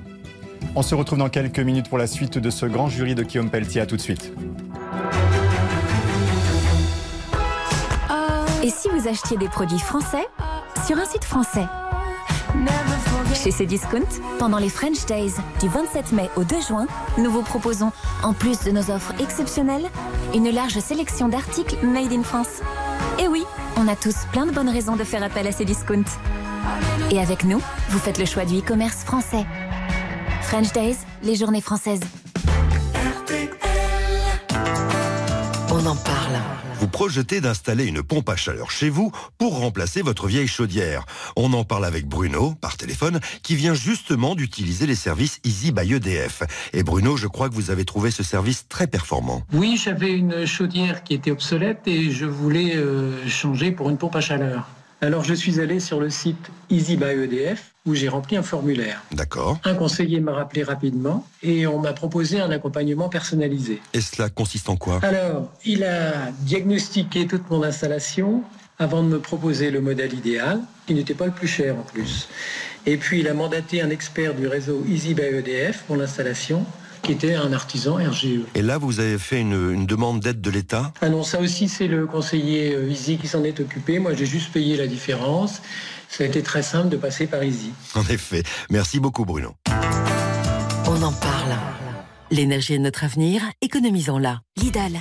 On se retrouve dans quelques minutes pour la suite de ce grand jury de Guillaume Pelletier. À tout de suite. Et si vous achetiez des produits français? Sur un site français chez Cdiscount, pendant les French Days du 27 mai au 2 juin, nous vous proposons, en plus de nos offres exceptionnelles, une large sélection d'articles made in France. Et oui, on a tous plein de bonnes raisons de faire appel à Cdiscount. Et avec nous, vous faites le choix du e-commerce français. French Days, les journées françaises. Vous projetez d'installer une pompe à chaleur chez vous pour remplacer votre vieille chaudière. On en parle avec Bruno par téléphone qui vient justement d'utiliser les services Easy by EDF. Et Bruno, je crois que vous avez trouvé ce service très performant. Oui, j'avais une chaudière qui était obsolète et je voulais euh, changer pour une pompe à chaleur. Alors je suis allé sur le site Easy by EDF où j'ai rempli un formulaire. D'accord. Un conseiller m'a rappelé rapidement et on m'a proposé un accompagnement personnalisé. Et cela consiste en quoi? Alors, il a diagnostiqué toute mon installation avant de me proposer le modèle idéal, qui n'était pas le plus cher en plus. Et puis il a mandaté un expert du réseau Easy by EDF pour l'installation qui était un artisan RGE. Et là, vous avez fait une, une demande d'aide de l'État? Ah non, ça aussi, c'est le conseiller Easy qui s'en est occupé. Moi, j'ai juste payé la différence. Ça a été très simple de passer par Easy. En effet. Merci beaucoup, Bruno. On en parle. L'énergie est notre avenir, économisons-la. Lidl.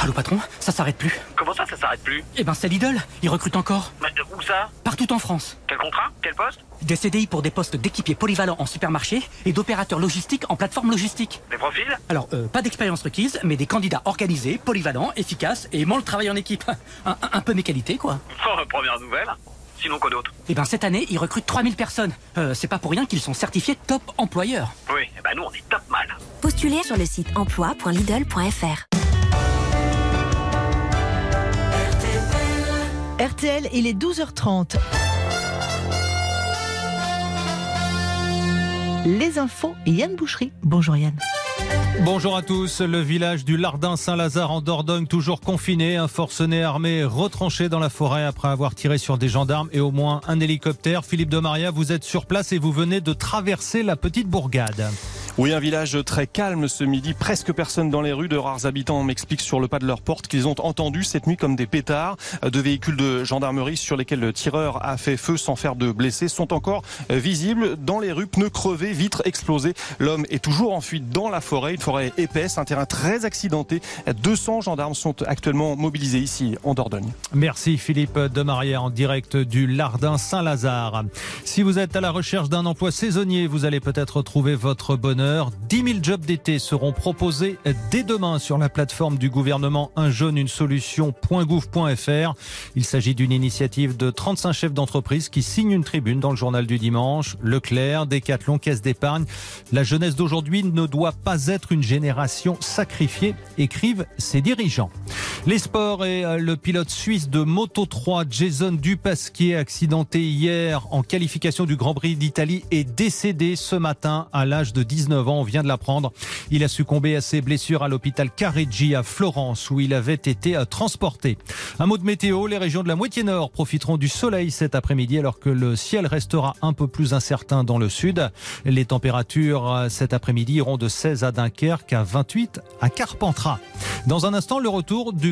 Allô patron, ça s'arrête plus. Comment ça, ça s'arrête plus? Eh ben c'est Lidl, ils recrutent encore. Mais où ça? Partout en France. Quel contrat? Quel poste? Des CDI pour des postes d'équipiers polyvalents en supermarché et d'opérateurs logistiques en plateforme logistique. Des profils? Alors, euh, pas d'expérience requise, mais des candidats organisés, polyvalents, efficaces et aimant le travail en équipe. Un, un peu mes qualités, quoi. Oh, première nouvelle. Sinon, quoi d'autre? Eh ben cette année, ils recrutent 3000 personnes. Euh, c'est pas pour rien qu'ils sont certifiés top employeurs. Oui, eh ben nous, on est top mal. Postulez sur le site emploi.lidl.fr. RTL, il est 12h30. Les infos, Yann Boucherie. Bonjour Yann. Bonjour à tous. Le village du Lardin Saint-Lazare en Dordogne toujours confiné. Un forcené armé retranché dans la forêt après avoir tiré sur des gendarmes et au moins un hélicoptère. Philippe de Maria, vous êtes sur place et vous venez de traverser la petite bourgade. Oui, un village très calme ce midi, presque personne dans les rues. De rares habitants m'expliquent sur le pas de leur porte qu'ils ont entendu cette nuit comme des pétards. Deux véhicules de gendarmerie sur lesquels le tireur a fait feu sans faire de blessés sont encore visibles dans les rues, pneus crevés, vitres explosées. L'homme est toujours en fuite dans la forêt, une forêt épaisse, un terrain très accidenté. 200 gendarmes sont actuellement mobilisés ici en Dordogne. Merci Philippe de Maria en direct du Lardin Saint-Lazare. Si vous êtes à la recherche d'un emploi saisonnier, vous allez peut-être trouver votre bonheur 10 000 jobs d'été seront proposés dès demain sur la plateforme du gouvernement Un jeune, une. Il s'agit d'une initiative de 35 chefs d'entreprise qui signent une tribune dans le journal du dimanche. Leclerc, Decathlon, Caisse d'épargne. La jeunesse d'aujourd'hui ne doit pas être une génération sacrifiée, écrivent ses dirigeants. Les sports et le pilote suisse de Moto 3, Jason Dupasquier, accidenté hier en qualification du Grand Prix d'Italie, est décédé ce matin à l'âge de 19 ans, on vient de l'apprendre. Il a succombé à ses blessures à l'hôpital Careggi à Florence où il avait été transporté. Un mot de météo, les régions de la moitié nord profiteront du soleil cet après-midi alors que le ciel restera un peu plus incertain dans le sud. Les températures cet après-midi iront de 16 à Dunkerque à 28 à Carpentras. Dans un instant, le retour du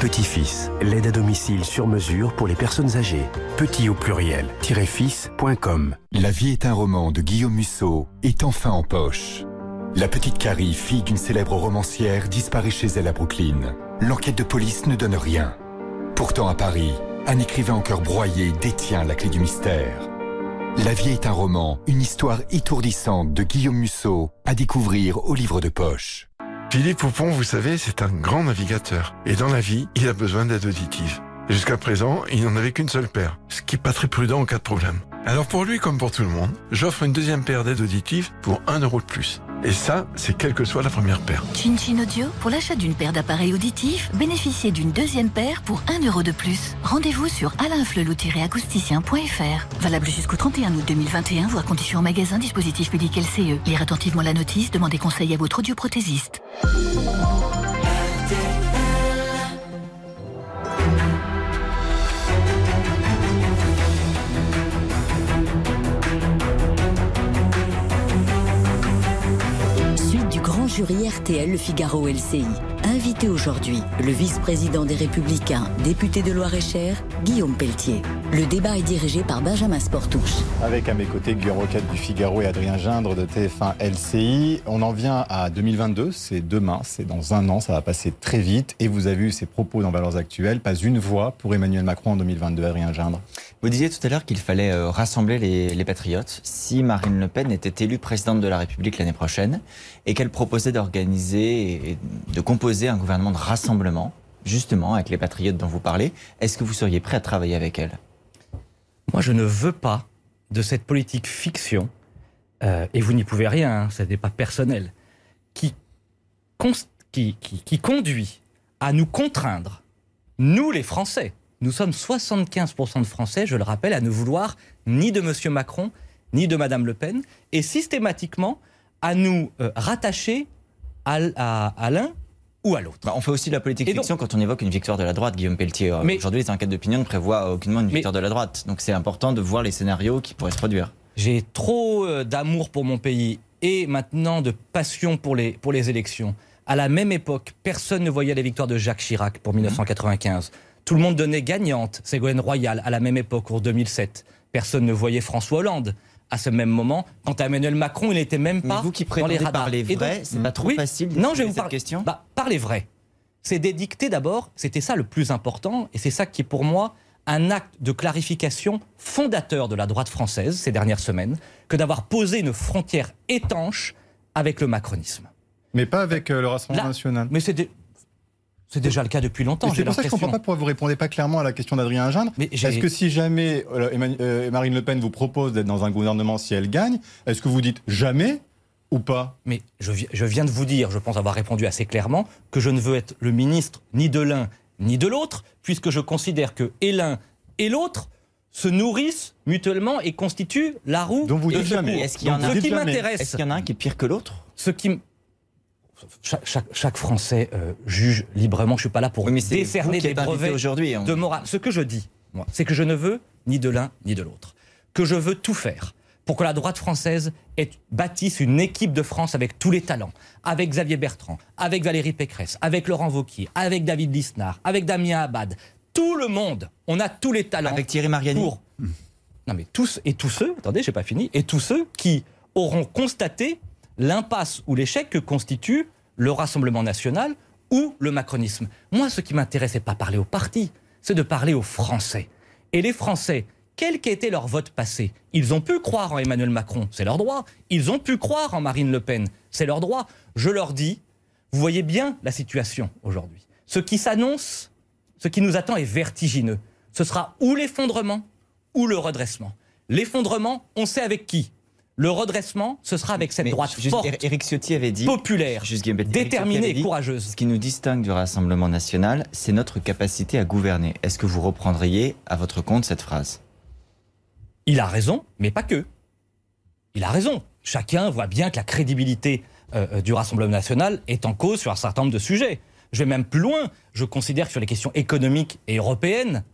Petit-Fils, l'aide à domicile sur mesure pour les personnes âgées. Petit au pluriel, fils.com. La vie est un roman de Guillaume Musso est enfin en poche. La petite Carrie, fille d'une célèbre romancière, disparaît chez elle à Brooklyn. L'enquête de police ne donne rien. Pourtant à Paris, un écrivain en cœur broyé détient la clé du mystère. La vie est un roman, une histoire étourdissante de Guillaume Musso, à découvrir au livre de poche. Philippe Poupon, vous savez, c'est un grand navigateur. Et dans la vie, il a besoin d'aide auditive. Jusqu'à présent, il n'en avait qu'une seule paire, ce qui n'est pas très prudent en cas de problème. Alors pour lui, comme pour tout le monde, j'offre une deuxième paire d'aides auditives pour 1 euro de plus. Et ça, c'est quelle que soit la première paire. Chin Chin Audio, pour l'achat d'une paire d'appareils auditifs, bénéficiez d'une deuxième paire pour 1 euro de plus. Rendez-vous sur alainflelou-acousticien.fr. Valable jusqu'au 31 août 2021, voire conditions en magasin, dispositif médical CE. Lire attentivement la notice, demandez conseil à votre audioprothésiste. Jury RTL Le Figaro LCI. Invité aujourd'hui, le vice-président des Républicains, député de Loire-et-Cher, Guillaume Pelletier. Le débat est dirigé par Benjamin Sportouche. Avec à mes côtés Guillaume Roquette du Figaro et Adrien Gindre de TF1 LCI. On en vient à 2022, c'est demain, c'est dans un an, ça va passer très vite. Et vous avez eu ces propos dans Valeurs Actuelles, pas une voix pour Emmanuel Macron en 2022, Adrien Gindre. Vous disiez tout à l'heure qu'il fallait euh, rassembler les, les patriotes si Marine Le Pen était élue présidente de la République l'année prochaine et qu'elle proposait d'organiser et de composer un gouvernement de rassemblement, justement avec les patriotes dont vous parlez. Est-ce que vous seriez prêt à travailler avec elle Moi, je ne veux pas de cette politique fiction, euh, et vous n'y pouvez rien, hein, ça n'est pas personnel, qui, qui, qui, conduit à nous contraindre, nous les Français, nous sommes 75% de Français, je le rappelle, à ne vouloir ni de M. Macron, ni de Mme Le Pen, et systématiquement à nous euh, rattacher à, à- à l'un ou à l'autre. Bah, on fait aussi de la politique donc- fiction quand on évoque une victoire de la droite, Guillaume Pelletier. Euh, Aujourd'hui, les enquêtes d'opinion ne prévoient aucunement une victoire de la droite. Donc c'est important de voir les scénarios qui pourraient se produire. J'ai trop euh, d'amour pour mon pays et maintenant de passion pour les, pour les élections. À la même époque, personne ne voyait la victoire de Jacques Chirac pour 1995. Tout le monde donnait gagnante Ségolène Royal à la même époque, en 2007. Personne ne voyait François Hollande à ce même moment. Quant à Emmanuel Macron, il n'était même Mais pas vous qui dans les radars. parler vrai, c'est pas trop facile Non, je vais vous parler. question Bah, parler vrai. C'est d'édicter d'abord, c'était ça le plus important, et c'est ça qui est pour moi un acte de clarification fondateur de la droite française ces dernières semaines, que d'avoir posé une frontière étanche avec le macronisme. Mais pas avec euh, le Rassemblement Là- national. Mais c'est c'est déjà le cas depuis longtemps. C'est pour ça que je ne comprends pas pourquoi vous répondez pas clairement à la question d'Adrien Gindre. Est-ce que si jamais euh, euh, Marine Le Pen vous propose d'être dans un gouvernement si elle gagne, est-ce que vous dites jamais ou pas? Mais je, vi- je viens de vous dire, je pense avoir répondu assez clairement, que je ne veux être le ministre ni de l'un ni de l'autre, puisque je considère que et l'un et l'autre se nourrissent mutuellement et constituent la roue Donc vous de dites jamais. Est-ce qu'il y en a- Ce qui dites jamais. m'intéresse, Est-ce qu'il y en a un qui est pire que l'autre? Ce qui chaque, chaque- chaque Français euh, juge librement. Je suis pas là pour Oui, mais c'est décerner des brevets aujourd'hui, hein. de morale. Ce que je dis, moi, c'est que je ne veux ni de l'un ni de l'autre. Que je veux tout faire pour que la droite française ait- bâtisse une équipe de France avec tous les talents, avec Xavier Bertrand, avec Valérie Pécresse, avec Laurent Wauquiez, avec David Lisnard, avec Damien Abad. Tout le monde, on a tous les talents. Avec Thierry Mariani pour- non mais tous et tous ceux, attendez, j'ai pas fini, et tous ceux qui auront constaté l'impasse ou l'échec que constitue le Rassemblement national ou le macronisme. Moi, ce qui m'intéresse, c'est pas parler aux partis, c'est de parler aux Français. Et les Français, quel qu'ait été leur vote passé, ils ont pu croire en Emmanuel Macron, c'est leur droit. Ils ont pu croire en Marine Le Pen, c'est leur droit. Je leur dis, vous voyez bien la situation aujourd'hui. Ce qui s'annonce, ce qui nous attend est vertigineux. Ce sera ou l'effondrement ou le redressement. L'effondrement, on sait avec qui. Le redressement, ce sera avec cette droite Juste, forte, Éric Ciotti avait dit, populaire, Juste déterminée dit, et courageuse. Ce qui nous distingue du Rassemblement national, c'est notre capacité à gouverner. Est-ce que vous reprendriez à votre compte cette phrase? Il a raison, mais pas que. Il a raison. Chacun voit bien que la crédibilité euh, euh, du Rassemblement national est en cause sur un certain nombre de sujets. Je vais même plus loin. Je considère que sur les questions économiques et européennes,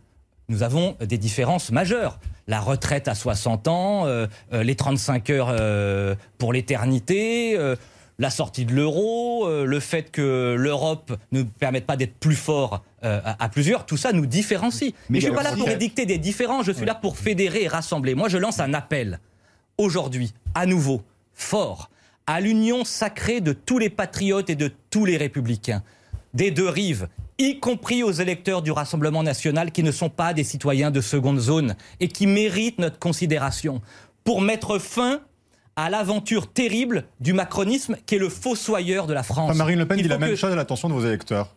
nous avons des différences majeures. La retraite à 60 ans, euh, euh, les 35 heures euh, pour l'éternité, la sortie de l'euro, le fait que l'Europe ne permette pas d'être plus fort à, à plusieurs, tout ça nous différencie. Mais, Mais je suis pas là pour édicter des différences, je suis là pour fédérer et rassembler. Moi, je lance un appel aujourd'hui, à nouveau, fort, à l'union sacrée de tous les patriotes et de tous les républicains, des deux rives, y compris aux électeurs du Rassemblement national qui ne sont pas des citoyens de seconde zone et qui méritent notre considération pour mettre fin à l'aventure terrible du macronisme qui est le fossoyeur de la France. Enfin, Marine Le Pen Il dit la même que- chose à l'attention de vos électeurs.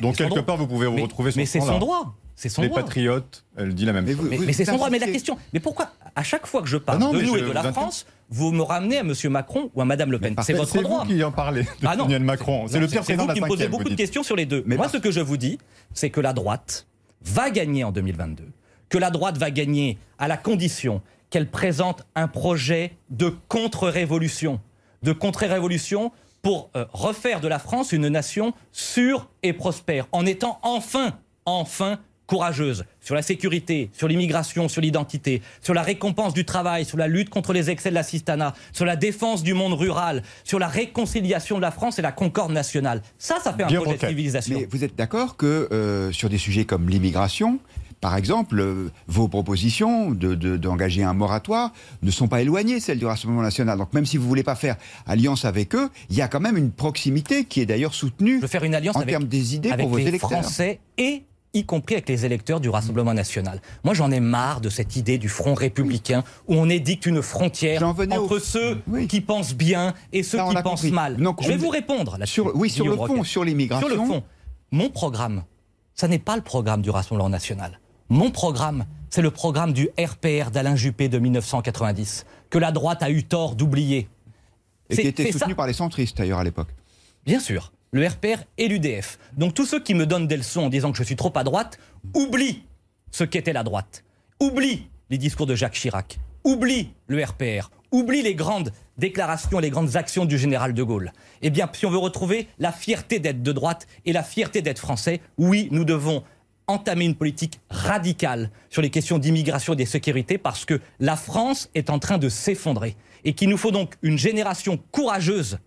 Donc, quelque part, vous pouvez vous Mais- retrouver sur mais ce c'est son droit. C'est son Les droit. patriotes, elle dit la même chose. Mais, mais c'est son droit. Mais la question, mais pourquoi à chaque fois que je parle Ah non, de nous je et de la inter- France, vous me ramenez à M. Macron ou à Mme Le Pen C'est votre C'est droit. vous qui en parlez de Ah non. Emmanuel Macron. C'est le pire C'est vous qui me posez beaucoup de questions sur les deux. Moi, ce que je vous dis, c'est que la droite va gagner en 2022. Que la droite va gagner à la condition qu'elle présente un projet de contre-révolution. De contre-révolution pour euh, refaire de la France une nation sûre et prospère, en étant enfin, enfin courageuse sur la sécurité, sur l'immigration, sur l'identité, sur la récompense du travail, sur la lutte contre les excès de l'assistanat, sur la défense du monde rural, sur la réconciliation de la France et la concorde nationale. Ça, ça fait un projet de civilisation. Mais vous êtes d'accord que euh, sur des sujets comme l'immigration, par exemple, euh, vos propositions de- de- d'engager un moratoire ne sont pas éloignées, celles du Rassemblement national. Donc même si vous ne voulez pas faire alliance avec eux, il y a quand même une proximité qui est d'ailleurs soutenue Je veux faire une alliance en avec, termes des idées avec pour vos les électeurs. Français et y compris avec les électeurs du Rassemblement national. Moi, j'en ai marre de cette idée du front républicain où on édicte une frontière entre ceux qui pensent bien et ceux qui pensent compris. mal. Je vais on- vous répondre là Sur- oui, sur le fond, sur l'immigration. Sur le fond, mon programme, ça n'est pas le programme du Rassemblement national. Mon programme, c'est le programme du RPR d'Alain Juppé de 1990, que la droite a eu tort d'oublier. Et qui était ça. soutenu par les centristes d'ailleurs à l'époque. Bien sûr, le RPR et l'UDF. Donc tous ceux qui me donnent des leçons en disant que je suis trop à droite, oublient ce qu'était la droite. Oublient les discours de Jacques Chirac. Oublient le RPR. Oublient les grandes déclarations, les grandes actions du général de Gaulle. Eh bien, si on veut retrouver la fierté d'être de droite et la fierté d'être français, oui, nous devons entamer une politique radicale sur les questions d'immigration et de sécurité parce que la France est en train de s'effondrer et qu'il nous faut donc une génération courageuse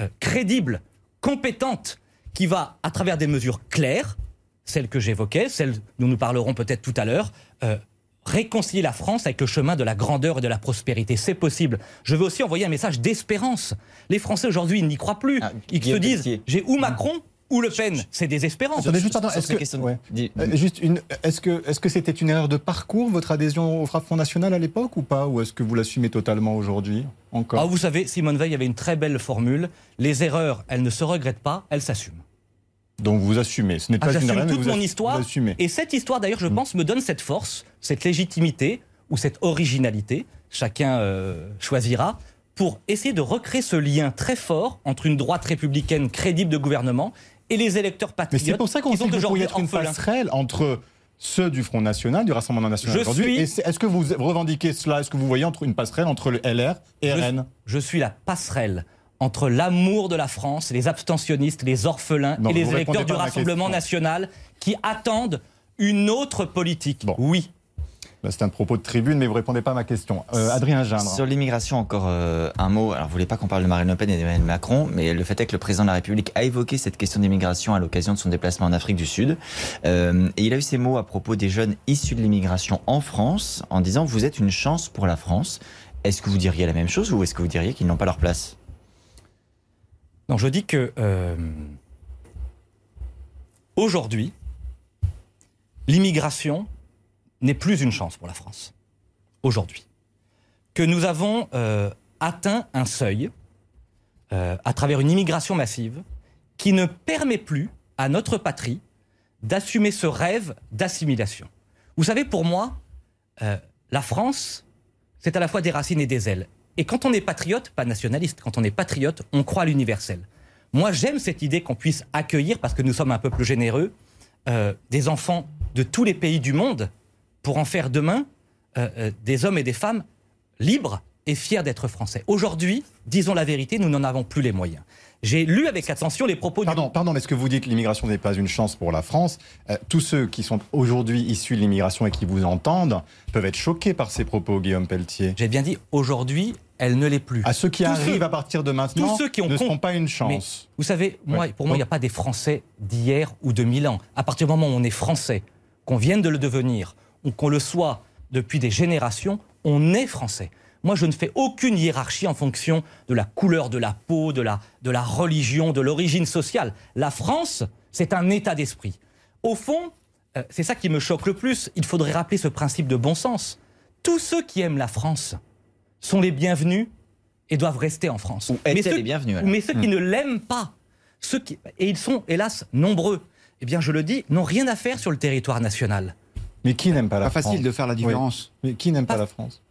euh, crédible, compétente, qui va, à travers des mesures claires, celles que j'évoquais, celles dont nous parlerons peut-être tout à l'heure, euh, réconcilier la France avec le chemin de la grandeur et de la prospérité. C'est possible. Je veux aussi envoyer un message d'espérance. Les Français aujourd'hui, ils n'y croient plus. ils se disent, j'ai ou Macron ou Le Pen. C'est désespérant. Attendez, juste, pardon, est-ce que, ouais. Euh, une, est-ce que, c'était une erreur de parcours votre adhésion au Front National à l'époque ou pas, ou est-ce que vous l'assumez totalement aujourd'hui encore? Ah, vous savez, Simone Veil avait une très belle formule. Les erreurs, elles ne se regrettent pas, elles s'assument. Donc vous assumez. Ce n'est Ah, pas une J'assume erreur, toute vous mon histoire. vous. Et cette histoire, d'ailleurs, je pense, me donne cette force, cette légitimité ou cette originalité, chacun euh, choisira, pour essayer de recréer ce lien très fort entre une droite républicaine crédible de gouvernement et les électeurs Mais patriotes c'est pour ça qu'on sait pourriez aujourd'hui être une passerelle entre ceux du Front National, du Rassemblement National aujourd'hui. suis- est-ce que vous revendiquez cela Est-ce que vous voyez entre une passerelle entre le LR et Je- RN Je suis la passerelle entre l'amour de la France, les abstentionnistes, les orphelins Non, et les électeurs du Rassemblement national qui attendent une autre politique. Oui. Là, C'est un propos de tribune, mais vous répondez pas à ma question. Euh, Adrien Gindre. Sur l'immigration, encore euh, un mot. Alors, vous voulez pas qu'on parle de Marine Le Pen et d'Emmanuel Macron, mais le fait est que le président de la République a évoqué cette question d'immigration à l'occasion de son déplacement en Afrique du Sud. Euh, et il a eu ces mots à propos des jeunes issus de l'immigration en France, en disant Vous êtes une chance pour la France. Est-ce que vous diriez la même chose ou est-ce que vous diriez qu'ils n'ont pas leur place? Non, je dis que euh, aujourd'hui, l'immigration n'est plus une chance pour la France. Aujourd'hui. Que nous avons euh, atteint un seuil euh, à travers une immigration massive qui ne permet plus à notre patrie d'assumer ce rêve d'assimilation. Vous savez, pour moi, euh, la France, c'est à la fois des racines et des ailes. Et quand on est patriote, pas nationaliste, quand on est patriote, on croit à l'universel. Moi, j'aime cette idée qu'on puisse accueillir, parce que nous sommes un peuple généreux, des enfants de tous les pays du monde pour en faire demain euh, euh, des hommes et des femmes libres et fiers d'être français. Aujourd'hui, disons la vérité, nous n'en avons plus les moyens. J'ai lu avec attention les propos Pardon, pardon, mais est-ce que vous dites que l'immigration n'est pas une chance pour la France Euh, Tous ceux qui sont aujourd'hui issus de l'immigration et qui vous entendent peuvent être choqués par ces propos, Guillaume Pelletier. J'ai bien dit, aujourd'hui, elle ne l'est plus. À ceux qui Tous arrivent ceux- à partir de maintenant tous ceux qui ont ne seront pas une Mais chance. vous savez, moi, Ouais. pour moi, il n'y a pas des Français d'hier ou de mille ans. À partir du moment où on est Français, qu'on vienne de le devenir, qu'on le soit depuis des générations, on est Français. Moi, je ne fais aucune hiérarchie en fonction de la couleur de la peau, de la, de la religion, de l'origine sociale. La France, c'est un état d'esprit. Au fond, euh, c'est ça qui me choque le plus. Il faudrait rappeler ce principe de bon sens. Tous ceux qui aiment la France sont les bienvenus et doivent rester en France. mais ceux, les bienvenus, alors. mais ceux qui Hmm. ne l'aiment pas, ceux qui, et ils sont hélas nombreux, eh bien je le dis, n'ont rien à faire sur le territoire national. Mais qui n'aime pas la Pas France facile de faire la différence. Oui. Mais qui n'aime pas la France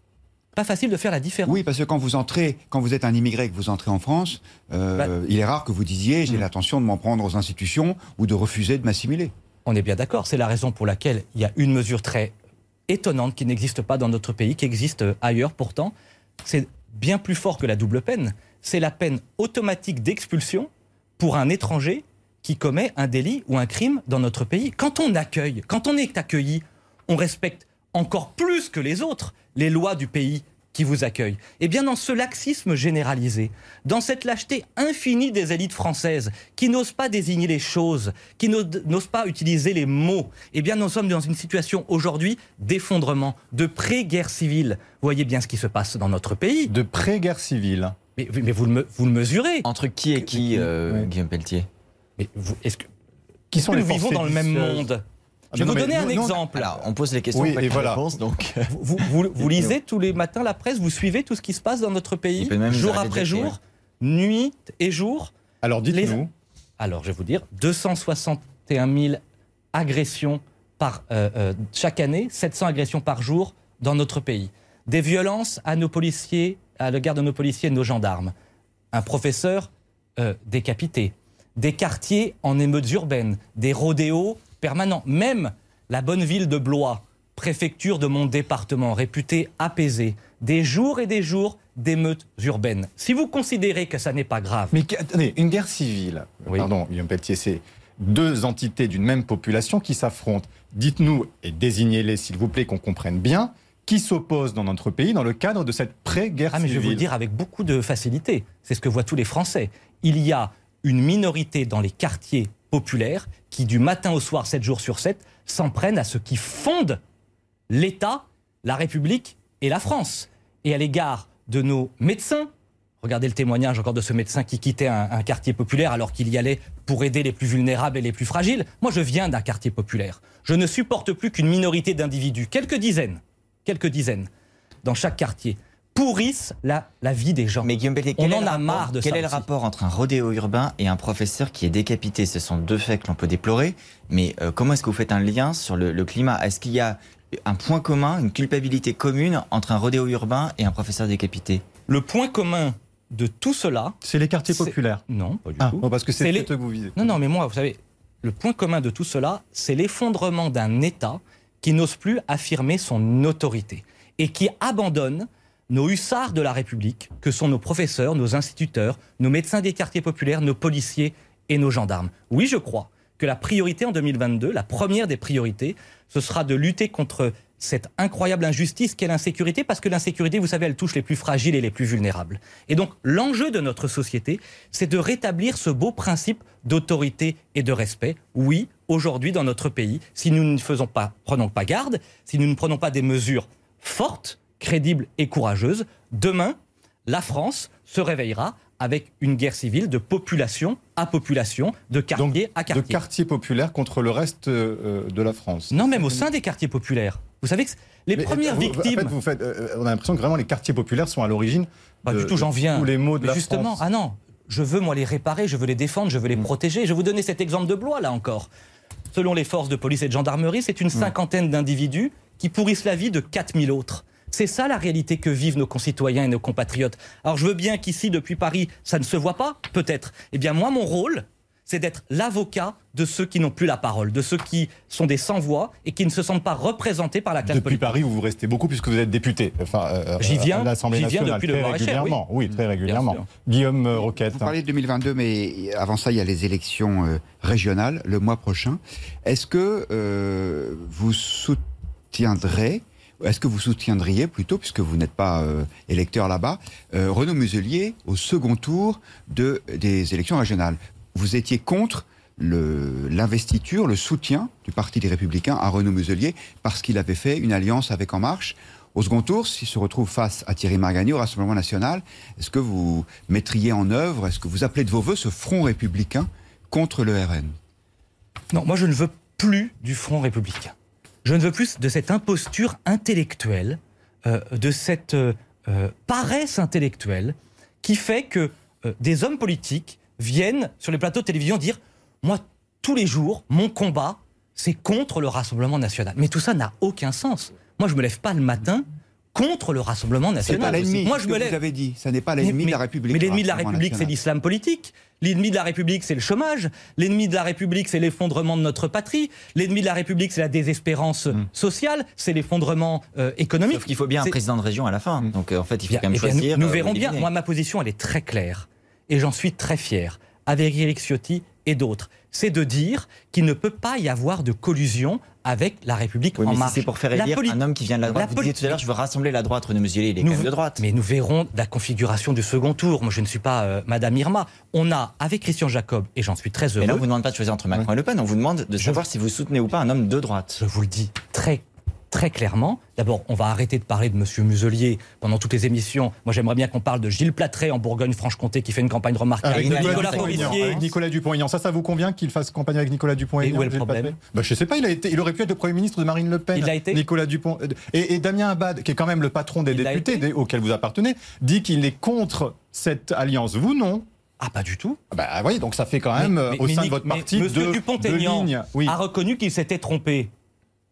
Pas facile de faire la différence. Oui, parce que quand vous entrez, quand vous êtes un immigré et que vous entrez en France, euh, Bah- il est rare que vous disiez j'ai l'intention de m'en prendre aux institutions ou de refuser de m'assimiler. On est bien d'accord. C'est la raison pour laquelle il y a une mesure très étonnante qui n'existe pas dans notre pays, qui existe ailleurs pourtant. C'est bien plus fort que la double peine. C'est la peine automatique d'expulsion pour un étranger qui commet un délit ou un crime dans notre pays. Quand on accueille, quand on est accueilli, on respecte encore plus que les autres les lois du pays qui vous accueille. Eh bien, dans ce laxisme généralisé, dans cette lâcheté infinie des élites françaises, qui n'osent pas désigner les choses, qui n'osent pas utiliser les mots, eh bien, nous sommes dans une situation aujourd'hui d'effondrement, de pré-guerre civile. Vous voyez bien ce qui se passe dans notre pays. De pré-guerre civile. Mais, mais vous, le, me- vous le mesurez. Entre qui et qui, euh, Guillaume Pelletier? Mais vous- est-ce que, Qui sont que les nous vivons dans le même monde? Je vais vous donner un exemple. Alors, on pose les questions, Oui, on fait et pas voilà. la réponse, donc... Vous, vous- vous lisez tous les matins la presse, vous suivez tout ce qui se passe dans notre pays, jour après jour, nuit et jour. Alors dites-nous. Alors je vais vous dire, 261 000 agressions par, euh, euh, chaque année, 700 agressions par jour dans notre pays. Des violences à nos policiers, à l'égard de nos policiers et de nos gendarmes. Un professeur euh, décapité. Des quartiers en émeutes urbaines. Des rodéos permanents. Même la bonne ville de Blois, préfecture de mon département, réputée apaisée. Des jours et des jours d'émeutes urbaines. Si vous considérez que ça n'est pas grave. Mais attendez, une guerre civile, pardon, Guillaume Pelletier, c'est deux entités d'une même population qui s'affrontent. Dites-nous, et désignez-les s'il vous plaît, qu'on comprenne bien, qui s'opposent dans notre pays dans le cadre de cette pré-guerre Ah, mais civile. je vais vous le dire avec beaucoup de facilité. C'est ce que voient tous les Français. Il y a une minorité dans les quartiers populaires qui, du matin au soir, 7 jours sur 7, s'en prennent à ce qui fonde l'État, la République et la France. Et à l'égard de nos médecins, regardez le témoignage encore de ce médecin qui quittait un quartier populaire alors qu'il y allait pour aider les plus vulnérables et les plus fragiles. Moi, je viens d'un quartier populaire. Je ne supporte plus qu'une minorité d'individus, quelques dizaines, quelques dizaines, dans chaque quartier, pourrissent la, la vie des gens. Mais Guillaume Pelletier, On quel est en a rapport- marre de Quel ça est le rapport entre un rodéo urbain et un professeur qui est décapité? Ce sont deux faits que l'on peut déplorer. Mais euh, comment est-ce que vous faites un lien sur le, le climat? Est-ce qu'il y a un point commun, une culpabilité commune entre un rodéo urbain et un professeur décapité? Le point commun de tout cela. C'est les quartiers populaires. Non, pas du Ah, tout. bon, parce que c'est les- que vous visez. Non, non, mais moi, vous savez, le point commun de tout cela, c'est l'effondrement d'un État qui n'ose plus affirmer son autorité et qui abandonne nos hussards de la République, que sont nos professeurs, nos instituteurs, nos médecins des quartiers populaires, nos policiers et nos gendarmes. Oui, je crois que la priorité en 2022, la première des priorités, ce sera de lutter contre cette incroyable injustice qu'est l'insécurité, parce que l'insécurité, vous savez, elle touche les plus fragiles et les plus vulnérables. Et donc, l'enjeu de notre société, c'est de rétablir ce beau principe d'autorité et de respect. Oui, aujourd'hui, dans notre pays, si nous ne faisons pas, prenons pas garde, si nous ne prenons pas des mesures fortes, crédibles et courageuses, demain, la France se réveillera avec une guerre civile de population à population, de quartier à De quartier. populaires contre le reste euh, de la France. Non, même au sein des quartiers populaires. Vous savez que les Mais, premières euh, vous- victimes. En fait, vous faites, euh, on a l'impression que vraiment les quartiers populaires sont à l'origine. Pas de- du tout, j'en viens. Tous les mots de Mais la justement, France. ah non, je veux moi les réparer, je veux les défendre, je veux les Mm. protéger. Je vais vous donner cet exemple de Blois là encore. Selon les forces de police et de gendarmerie, c'est Mm. une cinquantaine d'individus qui pourrissent la vie de 4000 autres. C'est ça la réalité que vivent nos concitoyens et nos compatriotes. Alors je veux bien qu'ici, depuis Paris, ça ne se voit pas, peut-être. Eh bien moi, mon rôle, c'est d'être l'avocat de ceux qui n'ont plus la parole, de ceux qui sont des sans-voix et qui ne se sentent pas représentés par la classe Depuis politique. Paris, vous vous restez beaucoup puisque vous êtes député. Enfin, euh, J'y euh, viens, à l'Assemblée j'y viens nationale depuis le très Loir-et-Cher, régulièrement. Oui, très régulièrement. Guillaume euh, Roquette. Vous parlez de 2022, mais avant ça, il y a les élections euh, régionales le mois prochain. Est-ce que euh, vous soutiendrez, est-ce que vous soutiendriez plutôt, puisque vous n'êtes pas euh, électeur là-bas, euh, Renaud Muselier au second tour de, des élections régionales? Vous étiez contre l'investiture, le, soutien du Parti des Républicains à Renaud Muselier parce qu'il avait fait une alliance avec En Marche. Au second tour, s'il se retrouve face à Thierry Margagny au Rassemblement national, est-ce que vous mettriez en œuvre, est-ce que vous appelez de vos voeux ce front républicain contre le RN Non, moi je ne veux plus du Front républicain. Je ne veux plus de cette imposture intellectuelle, euh, de cette euh, euh, paresse intellectuelle qui fait que des hommes politiques viennent sur les plateaux de télévision dire Moi, tous les jours, mon combat, c'est contre le Rassemblement national. Mais tout ça n'a aucun sens. Moi, je me lève pas le matin contre le Rassemblement C'est national. pas l'ennemi. Moi, ce je que me lève. Vous avez dit, ça n'est pas l'ennemi de la République. Mais le l'ennemi de la République, c'est l'islam politique. L'ennemi de la République, c'est le chômage. L'ennemi de la République, c'est l'effondrement de notre patrie. L'ennemi de la République, c'est la désespérance Hmm. sociale, c'est l'effondrement euh, économique. Sauf qu'il faut bien un président de région à la fin. Donc euh, en fait, il faut Bien, quand même eh bien, choisir. nous, nous euh, verrons bien. Moi, ma position, elle est très claire. Et j'en suis très fier. Avec Eric Ciotti et d'autres. C'est de dire qu'il ne peut pas y avoir de collusion avec la République Oui, en mais si marche. c'est pour faire élire un homme qui vient de la droite. la vous disiez tout à l'heure, je veux rassembler la droite. Renaud Muselier, il est Nous- quand même de droite. Mais nous verrons la configuration du second tour. Moi, je ne suis pas euh, Madame Irma. On a, avec Christian Jacob, et j'en suis très heureux. Mais là, on vous demande pas de choisir entre Macron et Le Pen. On vous demande de savoir si vous soutenez ou pas un homme de droite. Je vous le dis très très clairement. D'abord, on va arrêter de parler de Monsieur Muselier pendant toutes les émissions. Moi, j'aimerais bien qu'on parle de Gilles Platret en Bourgogne-Franche-Comté qui fait une campagne remarquable. Avec de Nicolas, Nicolas Dupont-Aignan. Forissier. Avec Nicolas Dupont-Aignan. Ça, ça vous convient qu'il fasse campagne avec Nicolas Dupont-Aignan Et où est le problème bah, Je sais pas, il, a été, il aurait pu être le Premier ministre de Marine Le Pen. Il l'a été Nicolas Dupont. Et, et Damien Abad, qui est quand même le patron des Il députés des- auxquels vous appartenez, dit qu'il est contre cette alliance. Vous, non Ah, pas du tout. Bah oui, donc ça fait quand même, euh, Mais- au mais sein de votre parti, deux Dupont-Aignan. Oui. a reconnu qu'il s'était trompé.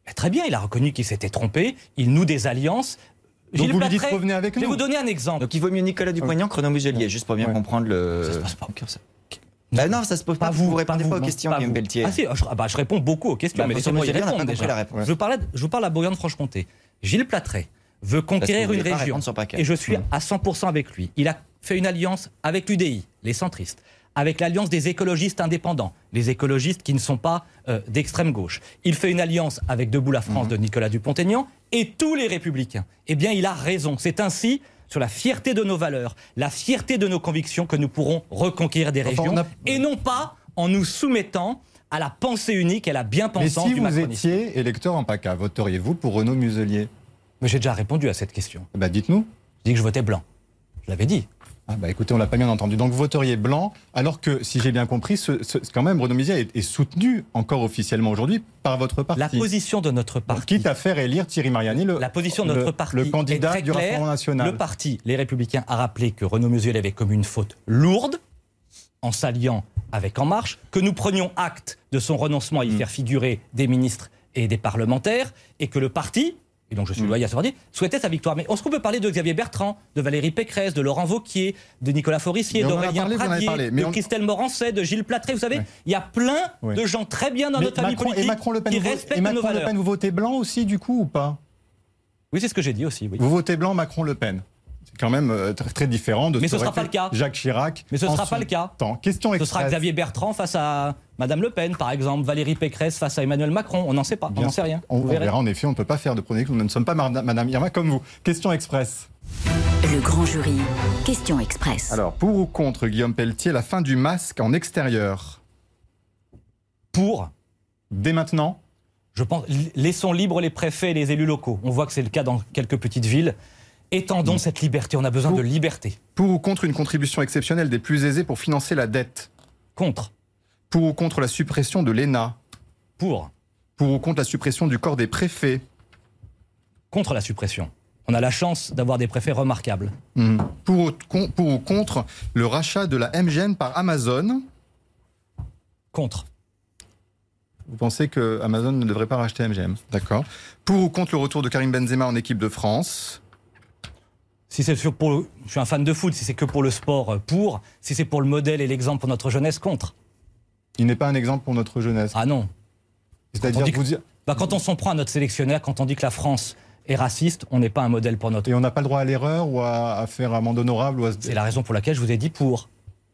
Mais très bien, il a reconnu qu'il s'était trompé. Il noue des alliances. Donc Gilles vous lui dites Platret, revenez avec Je vais nous. vous donner un exemple. Donc il vaut mieux Nicolas Dupont-Aignan que Renaud Muselier, juste pour bien comprendre le. Ça se passe pas. Bah non, ça se pose pas. vous, vous répondez pas, aux questions, Guillaume. Pelletier. Ah si, je, ah bah, je réponds beaucoup aux questions, Bah, mais laissez-moi y répondre déjà. la réponse. Je, je vous parle à Bourgogne-Franche-Comté. Gilles Platret veut conquérir une région. Et je suis Hmm. à 100% avec lui. Il a fait une alliance avec l'UDI, les centristes, avec l'alliance des écologistes indépendants, les écologistes qui ne sont pas euh, d'extrême gauche. Il fait une alliance avec Debout la. France de Nicolas Dupont-Aignan et tous les républicains. Eh bien, il a raison. C'est ainsi sur la fierté de nos valeurs, la fierté de nos convictions que nous pourrons reconquérir des Enfin, régions a- et non pas en nous soumettant à la pensée unique et à la Mais bien-pensance si du vous étiez électeur en PACA, voteriez-vous pour Renaud Muselier? Mais j'ai déjà répondu à cette question. Bah dites-nous. Je dis que je votais blanc. Je l'avais dit. Ah bah écoutez, on l'a pas bien entendu. Donc vous voteriez blanc, alors que, si j'ai bien compris, ce, ce- quand même, Renaud Muselier est, est soutenu encore officiellement aujourd'hui par votre parti. La position de notre parti. Quitte à faire élire Thierry Mariani, le, La position de notre le- parti le est candidat très du. Rassemblement national. Le parti, les Républicains, a rappelé que Renaud Muselier avait commis une faute lourde en s'alliant avec En Marche, que nous prenions acte de son renoncement à Mm. y faire figurer des ministres et des parlementaires, et que le parti, et donc je Mm. suis loyal à ce souhaitait sa victoire. Mais est-ce qu'on peut parler de Xavier Bertrand, de Valérie Pécresse, de Laurent Vauquier, de Nicolas Forissier, d'Aurélien Pradier, de on- Christelle Morancet, de Gilles Platret Vous savez, il y a plein Oui. de gens très bien dans Mais notre famille politique et Macron Le Pen, qui respectent et nos Macron Le. Pen, vous votez blanc aussi, du coup, ou pas? Oui, c'est ce que j'ai dit aussi. Oui. Vous votez blanc Macron Le Pen. C'est quand même euh, très, très différent de Mais ce qu'aurait sera pas fait le cas. Jacques Chirac. Mais ce ne en sera pas le cas. temps. Question Ce sera Xavier Bertrand face à Madame Le Pen, par exemple, Valérie Pécresse face à Emmanuel Macron. On n'en sait pas, on n'en sait rien. On, verra, en effet, on ne peut pas faire de pronostic. Nous ne sommes pas Madame Irma comme vous. Question express. Le grand jury. Question express. Alors, pour ou contre Guillaume Pelletier, la fin du masque en extérieur? Pour, Dès maintenant? Je pense, laissons libres les préfets et les élus locaux. On voit que c'est le cas dans quelques petites villes. Étendons Mm. cette liberté. On a besoin de liberté. Pour ou contre une contribution exceptionnelle des plus aisés pour financer la dette Contre. Pour ou contre la suppression de l'ENA Pour. Pour ou contre la suppression du corps des préfets Contre la suppression. On a la chance d'avoir des préfets remarquables. Hmm. pour, ou, con- pour ou contre le rachat de la MGN par Amazon Contre. Vous pensez que Amazon ne devrait pas racheter MGM D'accord. Pour ou contre le retour de Karim Benzema en équipe de France Si c'est pour, le- je suis un fan de foot. Si c'est que pour le sport, euh, pour. Si c'est pour le modèle et l'exemple pour notre jeunesse, contre. Il n'est pas un exemple pour notre jeunesse. Ah non. C'est-à-dire Quand on dit vous dire- Bah, quand on s'en prend à notre sélectionneur, quand on dit que la France est raciste, on n'est pas un modèle pour notre. Et on n'a pas le droit à l'erreur ou à, à faire amende honorable ou à C'est la raison pour laquelle je vous ai dit pour.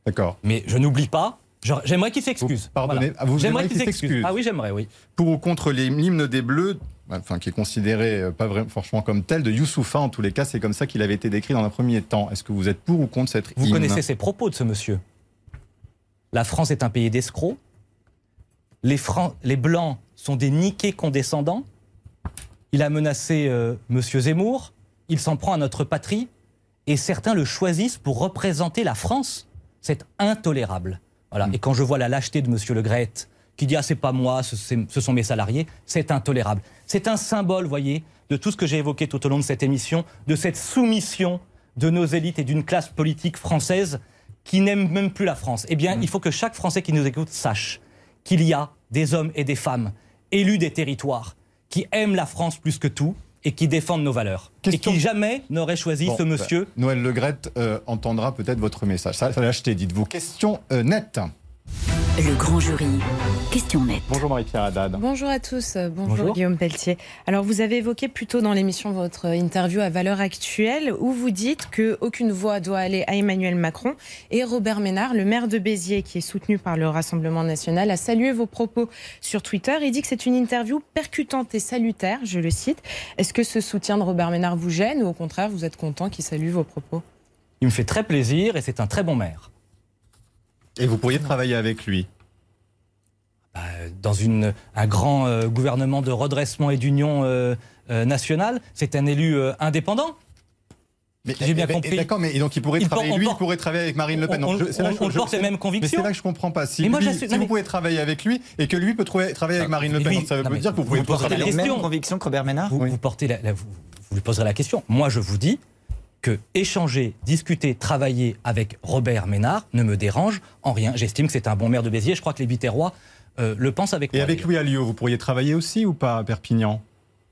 D'accord. Mais je n'oublie pas. J'aimerais qu'il s'excuse. Vous- pardonnez, Voilà. ah, vous J'aimerais qu'il s'excuse. Ah oui, j'aimerais, oui. Pour ou contre l'hymne des Bleus, enfin qui est considéré euh, pas vraiment franchement comme tel, de Youssoufa en tous les cas, c'est comme ça qu'il avait été décrit dans un premier temps. Est-ce que vous êtes pour ou contre cette Vous hymne connaissez ses propos de ce monsieur. La France est un pays d'escrocs. Les, les Blancs sont des niqués condescendants. Il a menacé euh, Monsieur Zemmour. Il s'en prend à notre patrie. Et certains le choisissent pour représenter la France. C'est intolérable. Voilà. Et quand je vois la lâcheté de Monsieur Le Gret, qui dit Ah, c'est pas moi, ce, sont mes salariés, c'est intolérable. C'est un symbole, voyez, de tout ce que j'ai évoqué tout au long de cette émission, de cette soumission de nos élites et d'une classe politique française qui n'aime même plus la France. Eh Mmh. bien, il faut que chaque Français qui nous écoute sache qu'il y a des hommes et des femmes élus des territoires qui aiment la France plus que tout et qui défendent nos valeurs. Question- Et qui jamais n'auraient choisi Bon, ce monsieur. bah, Noël Legrette euh, entendra peut-être votre message. Ça, ça l'a acheté, dites-vous. Question euh, nette. Le grand jury. Question nette. Bonjour Marie-Pierre Haddad. Bonjour à tous, bonjour, Bonjour. Guillaume Pelletier. Alors vous avez évoqué plus tôt dans l'émission votre interview à Valeurs Actuelles où vous dites qu'aucune voix doit aller à Emmanuel Macron et Robert Ménard, le maire de Béziers qui est soutenu par le Rassemblement national, a salué vos propos sur Twitter. Il dit que c'est une interview percutante et salutaire, je le cite. Est-ce que ce soutien de Robert Ménard vous gêne ou au contraire vous êtes content qu'il salue vos propos? Il me fait très plaisir et c'est un très bon maire. Et vous pourriez travailler avec lui dans une, un grand euh, gouvernement de redressement et d'union euh, euh, nationale. C'est un élu euh, indépendant. J'ai bien Mais- compris. D'accord, mais donc il pourrait Il travailler, porte- lui, il porte- pourrait travailler avec Marine Le Pen. on- Donc, je- c'est là on- que on je- porte les mêmes Mais convictions. c'est là que je comprends pas. Si, Mais moi, lui- j'assume- si non, vous mais- pouvez travailler avec lui et que lui peut trouver- travailler avec Marine Le Pen, Oui, donc ça veut non, mais dire que vous pouvez vous posez la travailler. question. conviction que Robert Ménard vous, vous portez la- la- vous, vous lui poserez la question. Moi, je vous dis que échanger, discuter, travailler avec Robert Ménard ne me dérange en rien. J'estime que c'est un bon maire de Béziers. Je crois que les Biterrois euh, le pensent avec Et moi. avec Louis Alliot, vous pourriez travailler aussi ou pas à Perpignan?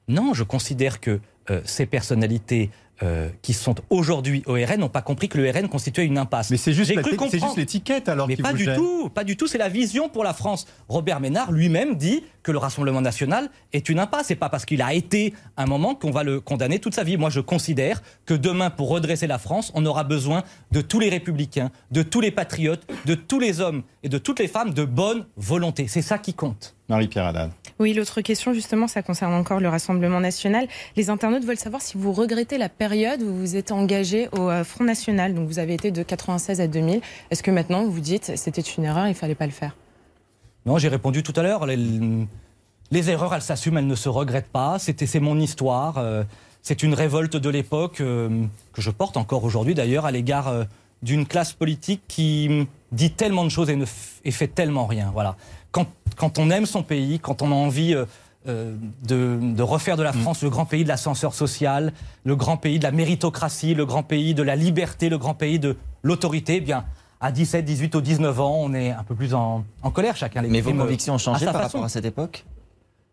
Non, je considère que euh, ces personnalités euh, qui sont aujourd'hui au RN n'ont pas compris que le RN constituait une impasse. Mais c'est juste l'étiquette alors Mais pas vous du gêne. tout, pas du tout. C'est la vision pour la France. Robert Ménard lui-même dit que le Rassemblement national est une impasse. C'est pas parce qu'il a été un moment qu'on va le condamner toute sa vie. Moi, je considère que demain, pour redresser la France, on aura besoin de tous les républicains, de tous les patriotes, de tous les hommes et de toutes les femmes de bonne volonté. C'est ça qui compte. Marie-Pierre Haddad. Oui, l'autre question, justement, ça concerne encore le Rassemblement national. Les internautes veulent savoir si vous regrettez la période où vous êtes engagé au euh, Front National. Donc, vous avez été de 96 à 2000. Est-ce que maintenant, vous vous dites, c'était une erreur, il fallait pas le faire? Non, j'ai répondu tout à l'heure. Les, les erreurs, elles s'assument, elles ne se regrettent pas. C'était, c'est mon histoire. euh, c'est une révolte de l'époque euh, que je porte encore aujourd'hui, d'ailleurs, à l'égard euh, d'une classe politique qui dit tellement de choses et, ne et fait tellement rien. Voilà. Quand, quand on aime son pays, quand on a envie euh, euh, de, de refaire de la France le grand pays de l'ascenseur social, le grand pays de la méritocratie, le grand pays de la liberté, le grand pays de l'autorité, eh bien. À 17, 18 ou 19 ans, on est un peu plus en, en colère chacun. Mais vos convictions ont changé par façon. rapport à cette époque?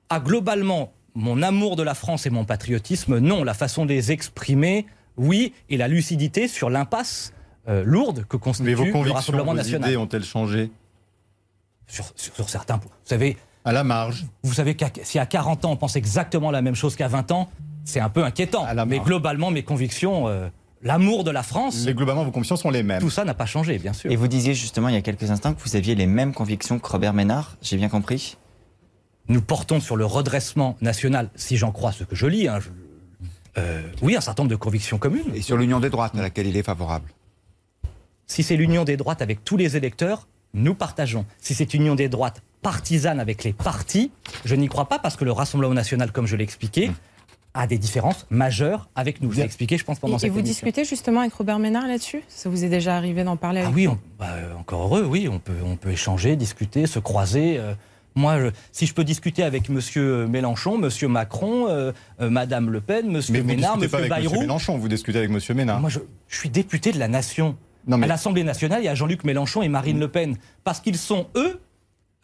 Ah, globalement, mon amour de la France et mon patriotisme, non. La façon de les exprimer, oui. Et la lucidité sur l'impasse euh, lourde que constitue Mais vos le convictions, Rassemblement vos national. idées ont-elles changé? Sur, sur- sur certains points. Vous savez. À la marge. Vous savez qu'à si à 40 ans, on pense exactement la même chose qu'à 20 ans, c'est un peu inquiétant. Mais globalement, mes convictions, euh, l'amour de la France. Mais globalement, vos convictions sont les mêmes. Tout ça n'a pas changé, bien sûr. Et vous disiez justement il y a quelques instants que vous aviez les mêmes convictions que Robert Ménard, j'ai bien compris? Nous portons sur le redressement national, si j'en crois ce que je lis, hein, je- euh, oui, un certain nombre de convictions communes. Et sur l'union des droites à laquelle il est favorable. Si c'est l'union des droites avec tous les électeurs, nous partageons. Si c'est une union des droites partisane avec les partis, je n'y crois pas parce que le Rassemblement national, comme je l'ai expliqué, a des différences majeures avec nous. Je l'ai expliqué, je pense, pendant Et, et cette vous émission. discutez justement avec Robert Ménard là-dessus? Ça vous est déjà arrivé d'en parler Ah avec oui, lui? on- bah, euh, encore heureux, oui, on peut, on peut échanger, discuter, se croiser. euh, moi, je- si je peux discuter avec Monsieur Mélenchon, Monsieur Macron, euh, euh, Madame Le Pen, Monsieur Mais vous Ménard, discutez pas Monsieur avec M. Bayrou, Mélenchon, vous discutez avec M. Ménard. moi, je, je suis député de la nation. À l'Assemblée nationale, il y a Jean-Luc Mélenchon et Marine Le Pen. Parce qu'ils sont eux,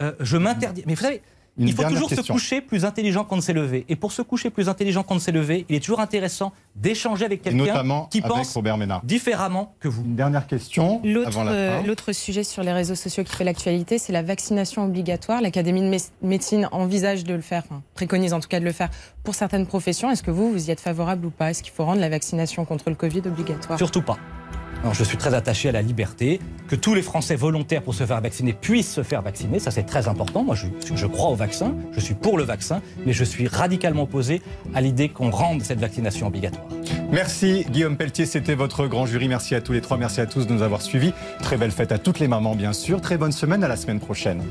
euh, je m'interdis. Mais vous savez, Une il faut toujours se coucher plus intelligent qu'on ne s'est levé. Et pour se coucher plus intelligent qu'on ne s'est levé, il est toujours intéressant d'échanger avec quelqu'un qui avec pense Robert Ménard. différemment que vous. Une dernière question L'autre avant la euh, l'autre sujet sur les réseaux sociaux qui fait l'actualité, c'est la vaccination obligatoire. L'Académie de mé- médecine envisage de le faire, enfin, préconise en tout cas de le faire pour certaines professions. Est-ce que vous, vous y êtes favorable ou pas? Est-ce qu'il faut rendre la vaccination contre le Covid obligatoire? Surtout pas. Je suis très attaché à la liberté, que tous les Français volontaires pour se faire vacciner puissent se faire vacciner, ça c'est très important. Moi je crois au vaccin, je suis pour le vaccin, mais je suis radicalement opposé à l'idée qu'on rende cette vaccination obligatoire. Merci Guillaume Pelletier, c'était votre grand jury. Merci à tous les trois, merci à tous de nous avoir suivis. Très belle fête à toutes les mamans bien sûr. Très bonne semaine, à la semaine prochaine.